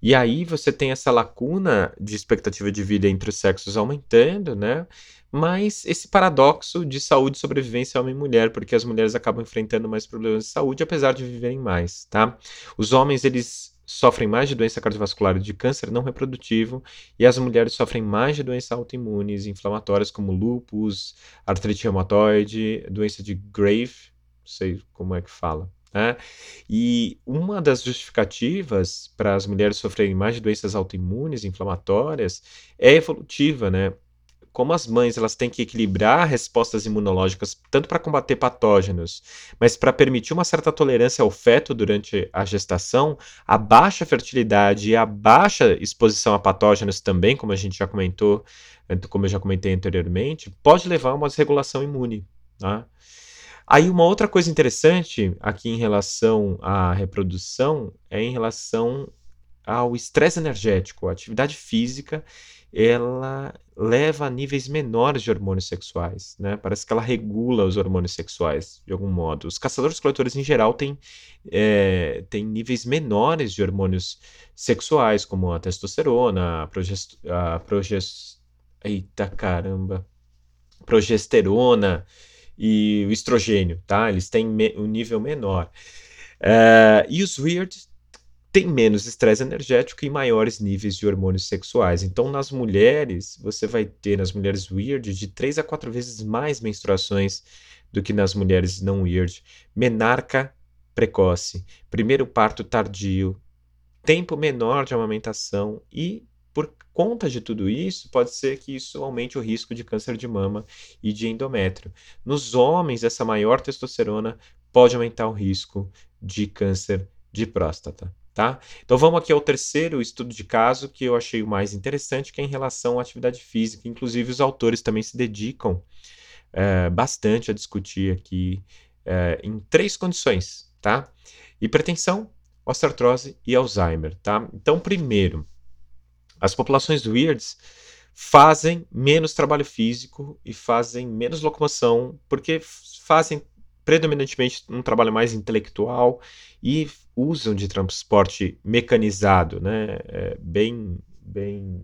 E aí você tem essa lacuna de expectativa de vida entre os sexos aumentando, né? Mas esse paradoxo de saúde e sobrevivência homem e mulher, porque as mulheres acabam enfrentando mais problemas de saúde apesar de viverem mais, tá? Os homens eles sofrem mais de doença cardiovascular e de câncer não reprodutivo, e as mulheres sofrem mais de doenças autoimunes inflamatórias como lúpus, artrite reumatoide, doença de Grave, não sei como é que fala. Né? E uma das justificativas para as mulheres sofrerem mais de doenças autoimunes inflamatórias é evolutiva, né? Como as mães elas têm que equilibrar respostas imunológicas tanto para combater patógenos, mas para permitir uma certa tolerância ao feto durante a gestação, a baixa fertilidade e a baixa exposição a patógenos também, como a gente já comentou, como eu já comentei anteriormente, pode levar a uma desregulação imune. Tá? Aí uma outra coisa interessante aqui em relação à reprodução é em relação ao estresse energético, a atividade física ela leva a níveis menores de hormônios sexuais, né? Parece que ela regula os hormônios sexuais de algum modo. Os caçadores-coletores em geral têm, é, têm níveis menores de hormônios sexuais, como a testosterona, a, progest... a progest... Eita caramba! Progesterona e o estrogênio, tá? Eles têm um nível menor. Uh, e os weird tem menos estresse energético e maiores níveis de hormônios sexuais. Então, nas mulheres, você vai ter, nas mulheres weird, de 3 a 4 vezes mais menstruações do que nas mulheres não weird. Menarca precoce, primeiro parto tardio, tempo menor de amamentação e, por conta de tudo isso, pode ser que isso aumente o risco de câncer de mama e de endométrio. Nos homens, essa maior testosterona pode aumentar o risco de câncer de próstata. Tá? Então vamos aqui ao terceiro estudo de caso que eu achei o mais interessante, que é em relação à atividade física. Inclusive os autores também se dedicam é, bastante a discutir aqui é, em três condições, tá? Hipertensão, osteoartrose e Alzheimer, tá? Então, primeiro, as populações weirds fazem menos trabalho físico e fazem menos locomoção, porque fazem predominantemente um trabalho mais intelectual e usam de transporte mecanizado, né? É bem, bem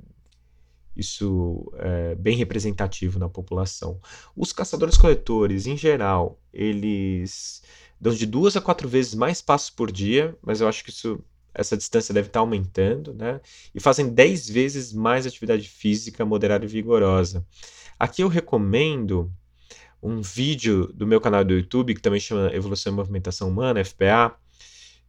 isso é bem representativo na população. Os caçadores-coletores, em geral, eles dão de duas a quatro vezes mais passos por dia, mas eu acho que isso, essa distância deve estar aumentando, né? E fazem dez vezes mais atividade física moderada e vigorosa. Aqui eu recomendo um vídeo do meu canal do YouTube, que também chama Evolução e Movimentação Humana, FPA,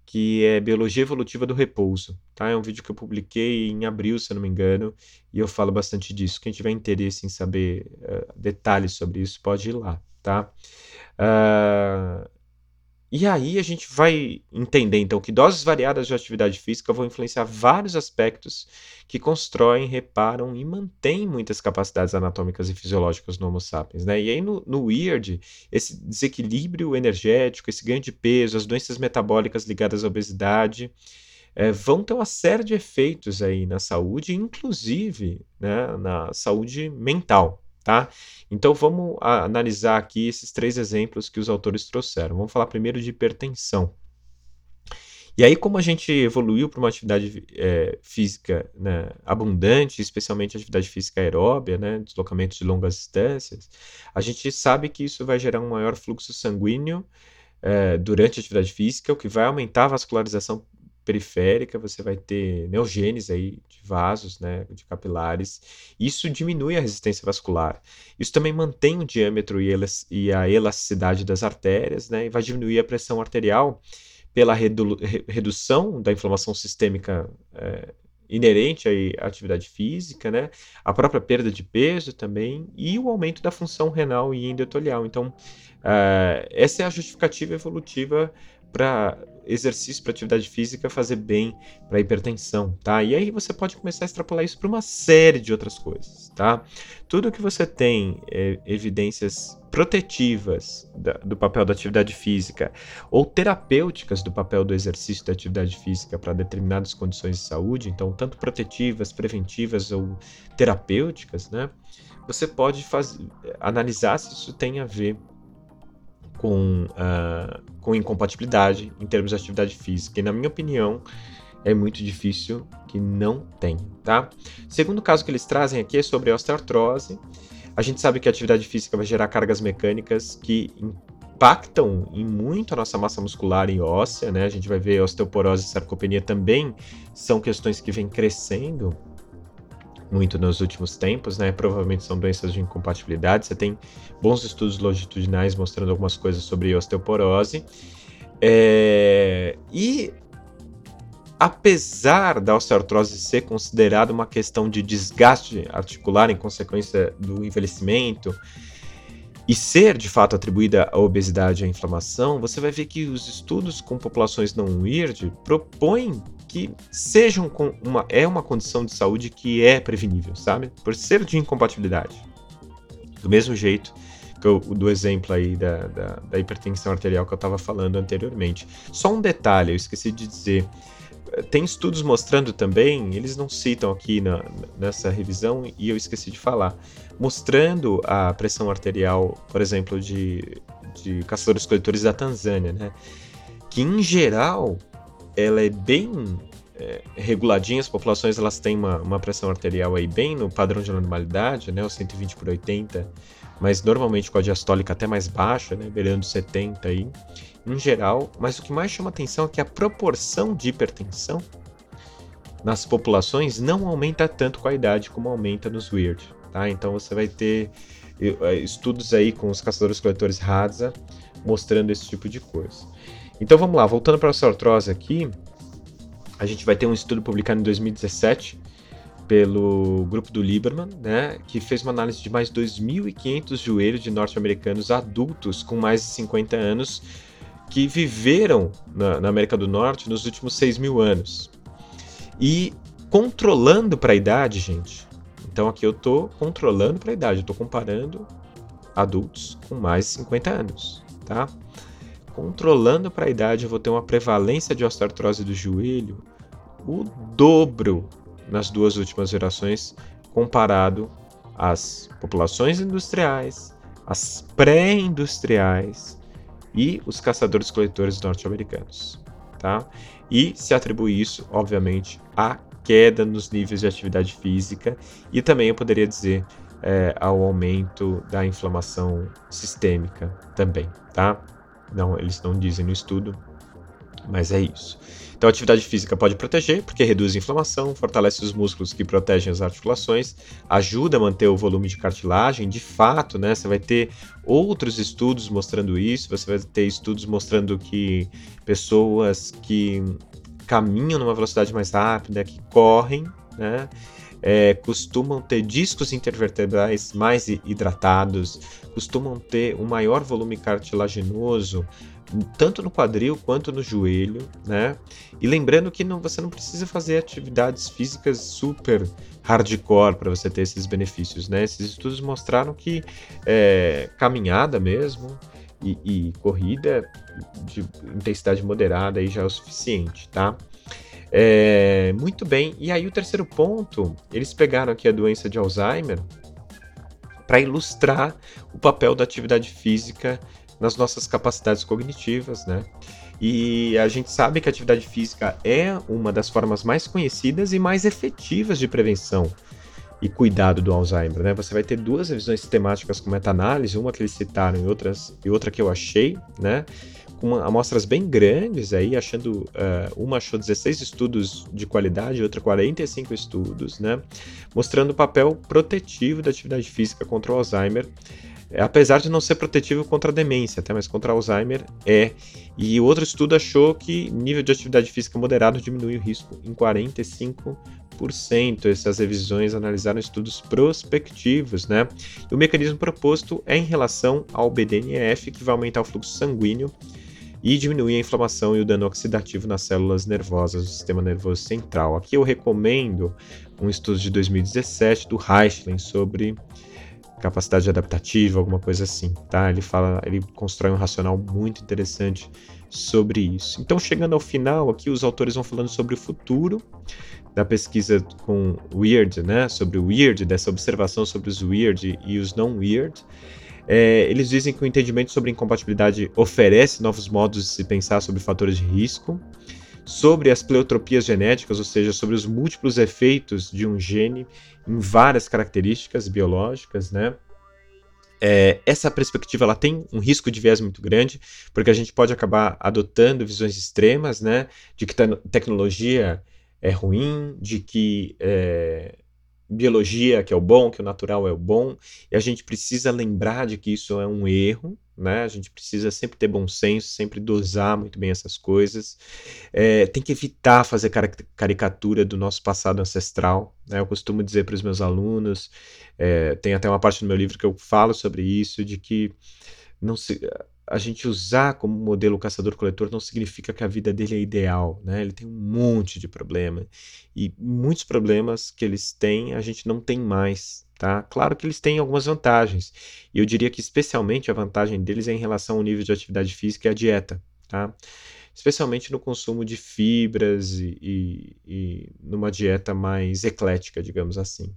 que é Biologia Evolutiva do Repouso. Tá? É um vídeo que eu publiquei em abril, se eu não me engano, e eu falo bastante disso. Quem tiver interesse em saber uh, detalhes sobre isso, pode ir lá. Tá? Uh, e aí a gente vai entender então que doses variadas de atividade física vão influenciar vários aspectos que constroem, reparam e mantêm muitas capacidades anatômicas e fisiológicas no Homo sapiens. Né? E aí no, no WEIRD, esse desequilíbrio energético, esse ganho de peso, as doenças metabólicas ligadas à obesidade, é, vão ter uma série de efeitos aí na saúde, inclusive né, na saúde mental. Tá? Então vamos analisar aqui esses três exemplos que os autores trouxeram. Vamos falar primeiro de hipertensão. E aí, como a gente evoluiu para uma atividade é, física né, abundante, especialmente atividade física aeróbia, né, deslocamentos de longas distâncias, a gente sabe que isso vai gerar um maior fluxo sanguíneo é, durante a atividade física, o que vai aumentar a vascularização periférica, você vai ter neogênese aí de vasos, né, de capilares. Isso diminui a resistência vascular. Isso também mantém o diâmetro e a elasticidade das artérias, né, e vai diminuir a pressão arterial pela redu redução da inflamação sistêmica é, inerente à atividade física, né, a própria perda de peso também e o aumento da função renal e endotelial. Então, uh, essa é a justificativa evolutiva para exercício, para atividade física fazer bem para hipertensão, tá? E aí você pode começar a extrapolar isso para uma série de outras coisas, tá? Tudo que você tem é, evidências protetivas da, do papel da atividade física ou terapêuticas do papel do exercício da atividade física para determinadas condições de saúde, então tanto protetivas, preventivas ou terapêuticas, né? Você pode fazer, analisar se isso tem a ver com, uh, com incompatibilidade em termos de atividade física. E na minha opinião, é muito difícil que não tem, tá? Segundo caso que eles trazem aqui é sobre osteoartrose. A gente sabe que a atividade física vai gerar cargas mecânicas que impactam em muito a nossa massa muscular e óssea, né? A gente vai ver osteoporose e sarcopenia também são questões que vêm crescendo muito nos últimos tempos, né? Provavelmente são doenças de incompatibilidade. Você tem bons estudos longitudinais mostrando algumas coisas sobre osteoporose. É... E apesar da osteoartrose ser considerada uma questão de desgaste articular em consequência do envelhecimento e ser de fato atribuída à obesidade e à inflamação, você vai ver que os estudos com populações não weird propõem que sejam uma, é uma condição de saúde que é prevenível, sabe? Por ser de incompatibilidade. Do mesmo jeito que eu, do exemplo aí da, da, da hipertensão arterial que eu estava falando anteriormente. Só um detalhe, eu esqueci de dizer. Tem estudos mostrando também, eles não citam aqui na, nessa revisão e eu esqueci de falar, mostrando a pressão arterial, por exemplo, de, de caçadores-coletores da Tanzânia, né? Que em geral ela é bem é, reguladinha, as populações elas têm uma, uma pressão arterial aí bem no padrão de normalidade, né, o 120 por 80, mas normalmente com a diastólica até mais baixa, né, beirando 70 aí, em geral. Mas o que mais chama atenção é que a proporção de hipertensão nas populações não aumenta tanto com a idade como aumenta nos weird, tá? Então você vai ter é, estudos aí com os caçadores-coletores Hadza mostrando esse tipo de coisa. Então vamos lá, voltando para a artrose aqui, a gente vai ter um estudo publicado em 2017 pelo grupo do Lieberman, né, que fez uma análise de mais 2.500 joelhos de norte-americanos adultos com mais de 50 anos que viveram na, na América do Norte nos últimos 6 mil anos. E controlando para a idade, gente. Então aqui eu estou controlando para a idade, eu estou comparando adultos com mais de 50 anos, tá? Controlando para a idade, eu vou ter uma prevalência de osteoartrose do joelho o dobro nas duas últimas gerações comparado às populações industriais, às pré-industriais e os caçadores-coletores norte-americanos, tá? E se atribui isso, obviamente, à queda nos níveis de atividade física e também eu poderia dizer é, ao aumento da inflamação sistêmica também, tá? Não, eles não dizem no estudo, mas é isso. Então, a atividade física pode proteger, porque reduz a inflamação, fortalece os músculos que protegem as articulações, ajuda a manter o volume de cartilagem. De fato, né, você vai ter outros estudos mostrando isso, você vai ter estudos mostrando que pessoas que caminham numa velocidade mais rápida, que correm, né, é, costumam ter discos intervertebrais mais hidratados, costumam ter um maior volume cartilaginoso, tanto no quadril quanto no joelho, né? E lembrando que não, você não precisa fazer atividades físicas super hardcore para você ter esses benefícios, né? Esses estudos mostraram que é, caminhada mesmo e, e, corrida de intensidade moderada aí já é o suficiente, tá? É, muito bem. E aí o terceiro ponto, eles pegaram aqui a doença de Alzheimer para ilustrar o papel da atividade física nas nossas capacidades cognitivas, né? E a gente sabe que a atividade física é uma das formas mais conhecidas e mais efetivas de prevenção e cuidado do Alzheimer, né? Você vai ter duas revisões sistemáticas com meta-análise, uma que eles citaram e, outras, e outra que eu achei, né? Com amostras bem grandes aí, achando. Uh, uma achou 16 estudos de qualidade, outra 45 estudos, né? Mostrando o papel protetivo da atividade física contra o Alzheimer apesar de não ser protetivo contra a demência, até mas contra Alzheimer é. E outro estudo achou que nível de atividade física moderado diminui o risco em 45%. Essas revisões analisaram estudos prospectivos, né? E o mecanismo proposto é em relação ao BDNF, que vai aumentar o fluxo sanguíneo e diminuir a inflamação e o dano oxidativo nas células nervosas do sistema nervoso central. Aqui eu recomendo um estudo de 2017 do Reichlen sobre capacidade adaptativa, alguma coisa assim, tá? Ele fala, ele constrói um racional muito interessante sobre isso. Então, chegando ao final, aqui os autores vão falando sobre o futuro da pesquisa com Weird, né? Sobre o Weird, dessa observação sobre os Weird e os não Weird. É, eles dizem que o entendimento sobre incompatibilidade oferece novos modos de se pensar sobre fatores de risco, sobre as pleiotropias genéticas, ou seja, sobre os múltiplos efeitos de um gene em várias características biológicas, né? É, essa perspectiva ela tem um risco de viés muito grande, porque a gente pode acabar adotando visões extremas, né? De que te tecnologia é ruim, de que é, biologia que é o bom, que o natural é o bom, e a gente precisa lembrar de que isso é um erro, né? A gente precisa sempre ter bom senso, sempre dosar muito bem essas coisas. É, tem que evitar fazer caricatura do nosso passado ancestral. Né? Eu costumo dizer para os meus alunos, é, tem até uma parte do meu livro que eu falo sobre isso, de que não se, a gente usar como modelo caçador-coletor não significa que a vida dele é ideal, né? Ele tem um monte de problema e muitos problemas que eles têm a gente não tem mais, Tá? Claro que eles têm algumas vantagens, e eu diria que especialmente a vantagem deles é em relação ao nível de atividade física e à dieta, tá? especialmente no consumo de fibras e, e, e numa dieta mais eclética, digamos assim.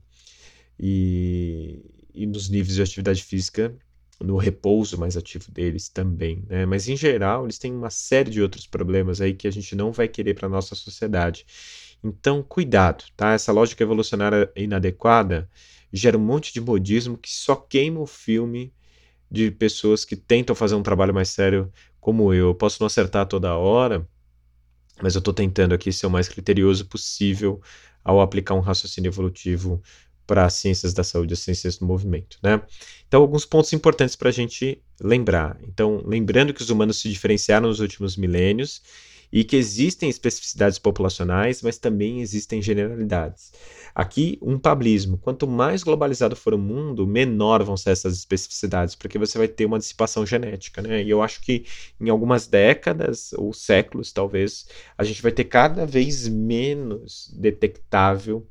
E, e nos níveis de atividade física, no repouso mais ativo deles também, né? Mas em geral, eles têm uma série de outros problemas aí que a gente não vai querer para nossa sociedade. Então, cuidado, tá? Essa lógica evolucionária inadequada gera um monte de modismo que só queima o filme de pessoas que tentam fazer um trabalho mais sério como eu. Eu posso não acertar toda hora, mas eu estou tentando aqui ser o mais criterioso possível ao aplicar um raciocínio evolutivo para as ciências da saúde, as ciências do movimento, né? Então, alguns pontos importantes para a gente lembrar. Então, lembrando que os humanos se diferenciaram nos últimos milênios e que existem especificidades populacionais, mas também existem generalidades. Aqui, um pablismo. Quanto mais globalizado for o mundo, menor vão ser essas especificidades, porque você vai ter uma dissipação genética, né? E eu acho que em algumas décadas ou séculos, talvez, a gente vai ter cada vez menos detectável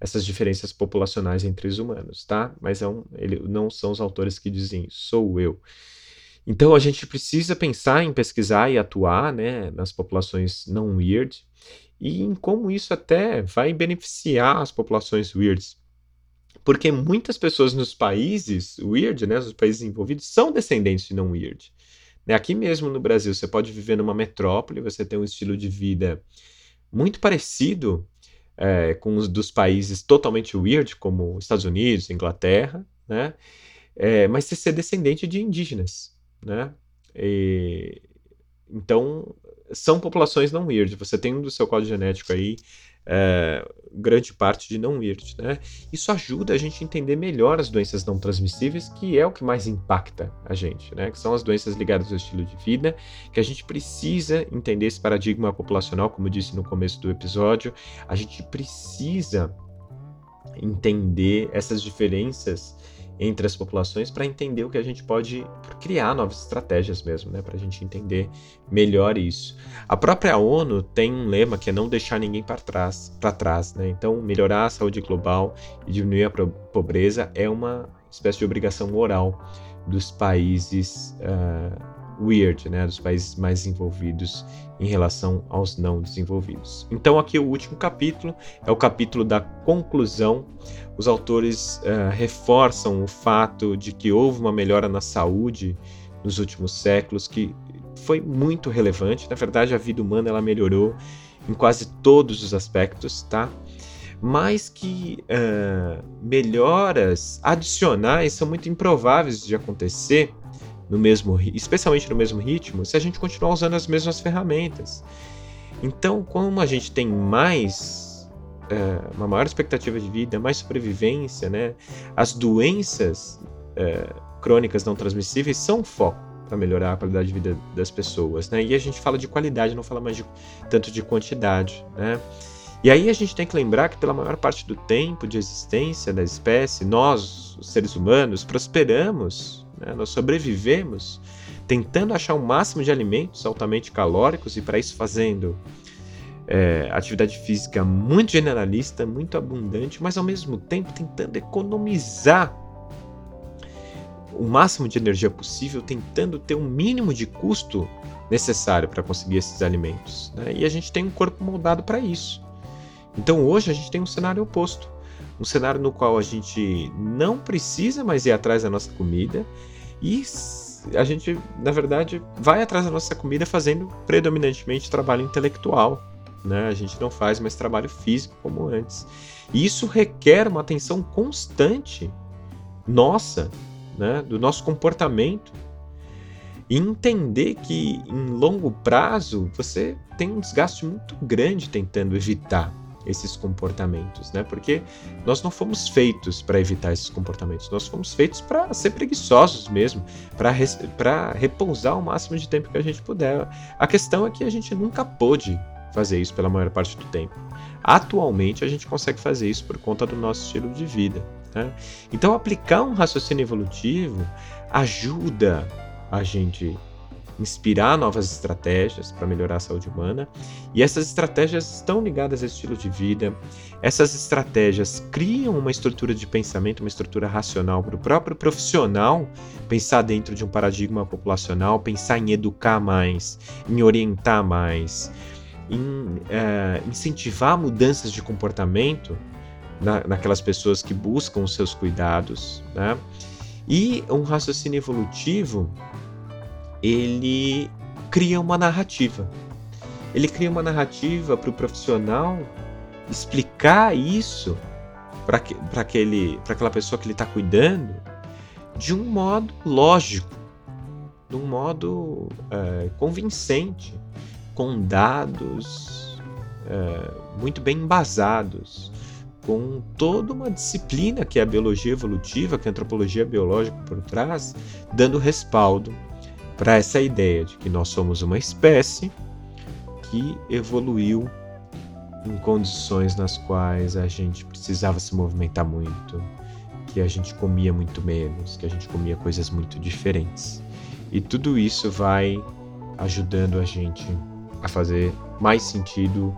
essas diferenças populacionais entre os humanos, tá? Mas é um, ele, não são os autores que dizem sou eu. Então a gente precisa pensar em pesquisar e atuar né, nas populações não weird e em como isso até vai beneficiar as populações weirds. Porque muitas pessoas nos países weird, né, nos países envolvidos, são descendentes de não weird. Né? Aqui mesmo no Brasil, você pode viver numa metrópole, você tem um estilo de vida muito parecido é, com os dos países totalmente weird, como Estados Unidos, Inglaterra, né? É, mas ser descendente de indígenas, né? E, então, são populações não weird. Você tem do seu código genético aí é, grande parte de não weird, né? Isso ajuda a gente a entender melhor as doenças não transmissíveis, que é o que mais impacta a gente, né? Que são as doenças ligadas ao estilo de vida, que a gente precisa entender esse paradigma populacional, como eu disse no começo do episódio, a gente precisa entender essas diferenças entre as populações para entender o que a gente pode criar novas estratégias mesmo, né, para a gente entender melhor isso. A própria ONU tem um lema que é não deixar ninguém para trás, para trás, né? Então, melhorar a saúde global e diminuir a pobreza é uma espécie de obrigação moral dos países uh, weird, né, dos países mais envolvidos em relação aos não desenvolvidos. Então, aqui o último capítulo é o capítulo da conclusão. Os autores uh, reforçam o fato de que houve uma melhora na saúde nos últimos séculos, que foi muito relevante. Na verdade, a vida humana ela melhorou em quase todos os aspectos, tá? Mas que uh, melhoras adicionais são muito improváveis de acontecer no mesmo, especialmente no mesmo ritmo, se a gente continuar usando as mesmas ferramentas. Então, como a gente tem mais é, uma maior expectativa de vida, mais sobrevivência, né? As doenças é, crônicas não transmissíveis são foco para melhorar a qualidade de vida das pessoas, né? E a gente fala de qualidade, não fala mais de, tanto de quantidade, né? E aí a gente tem que lembrar que pela maior parte do tempo de existência da espécie, nós, os seres humanos, prosperamos né? Nós sobrevivemos tentando achar o máximo de alimentos altamente calóricos e para isso fazendo é, atividade física muito generalista, muito abundante, mas ao mesmo tempo tentando economizar o máximo de energia possível, tentando ter o um mínimo de custo necessário para conseguir esses alimentos. Né? E a gente tem um corpo moldado para isso. Então hoje a gente tem um cenário oposto um cenário no qual a gente não precisa mais ir atrás da nossa comida e a gente, na verdade, vai atrás da nossa comida fazendo predominantemente trabalho intelectual. Né? A gente não faz mais trabalho físico como antes. E isso requer uma atenção constante nossa, né? do nosso comportamento. E entender que em longo prazo você tem um desgaste muito grande tentando evitar esses comportamentos, né? Porque nós não fomos feitos para evitar esses comportamentos, nós fomos feitos para ser preguiçosos mesmo, para repousar o máximo de tempo que a gente puder. A questão é que a gente nunca pôde fazer isso pela maior parte do tempo. Atualmente a gente consegue fazer isso por conta do nosso estilo de vida. Né? Então aplicar um raciocínio evolutivo ajuda a gente inspirar novas estratégias para melhorar a saúde humana. E essas estratégias estão ligadas a estilo de vida. Essas estratégias criam uma estrutura de pensamento, uma estrutura racional para o próprio profissional pensar dentro de um paradigma populacional, pensar em educar mais, em orientar mais, em é, incentivar mudanças de comportamento na, naquelas pessoas que buscam os seus cuidados, né? E um raciocínio evolutivo ele cria uma narrativa. Ele cria uma narrativa para o profissional explicar isso para aquela pessoa que ele está cuidando de um modo lógico, de um modo é, convincente, com dados é, muito bem embasados, com toda uma disciplina que é a biologia evolutiva, que é a antropologia biológica por trás, dando respaldo para essa ideia de que nós somos uma espécie que evoluiu em condições nas quais a gente precisava se movimentar muito, que a gente comia muito menos, que a gente comia coisas muito diferentes. E tudo isso vai ajudando a gente a fazer mais sentido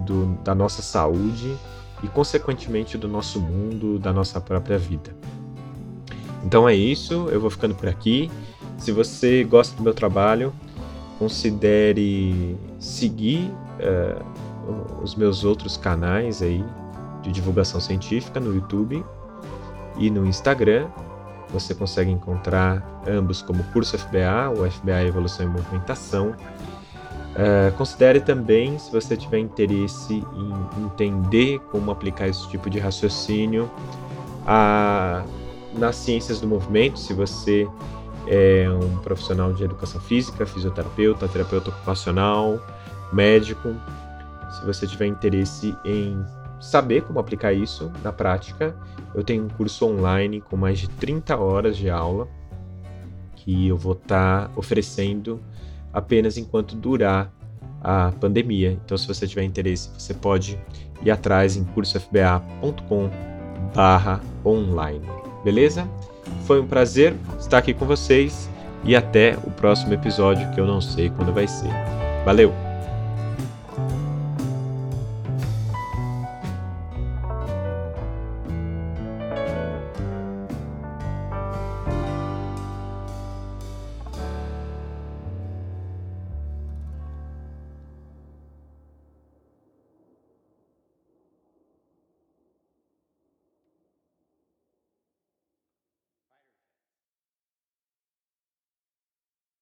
do, da nossa saúde e, consequentemente, do nosso mundo, da nossa própria vida. Então é isso, eu vou ficando por aqui. Se você gosta do meu trabalho, considere seguir uh, os meus outros canais aí de divulgação científica no YouTube e no Instagram. Você consegue encontrar ambos como Curso FBA, ou FBA Evolução e Movimentação. Uh, considere também, se você tiver interesse em entender como aplicar esse tipo de raciocínio a, nas ciências do movimento, se você é um profissional de educação física, fisioterapeuta, terapeuta ocupacional, médico, se você tiver interesse em saber como aplicar isso na prática, eu tenho um curso online com mais de 30 horas de aula que eu vou estar tá oferecendo apenas enquanto durar a pandemia. Então, se você tiver interesse, você pode ir atrás em cursofba.com/online. Beleza? Foi um prazer estar aqui com vocês e até o próximo episódio que eu não sei quando vai ser. Valeu!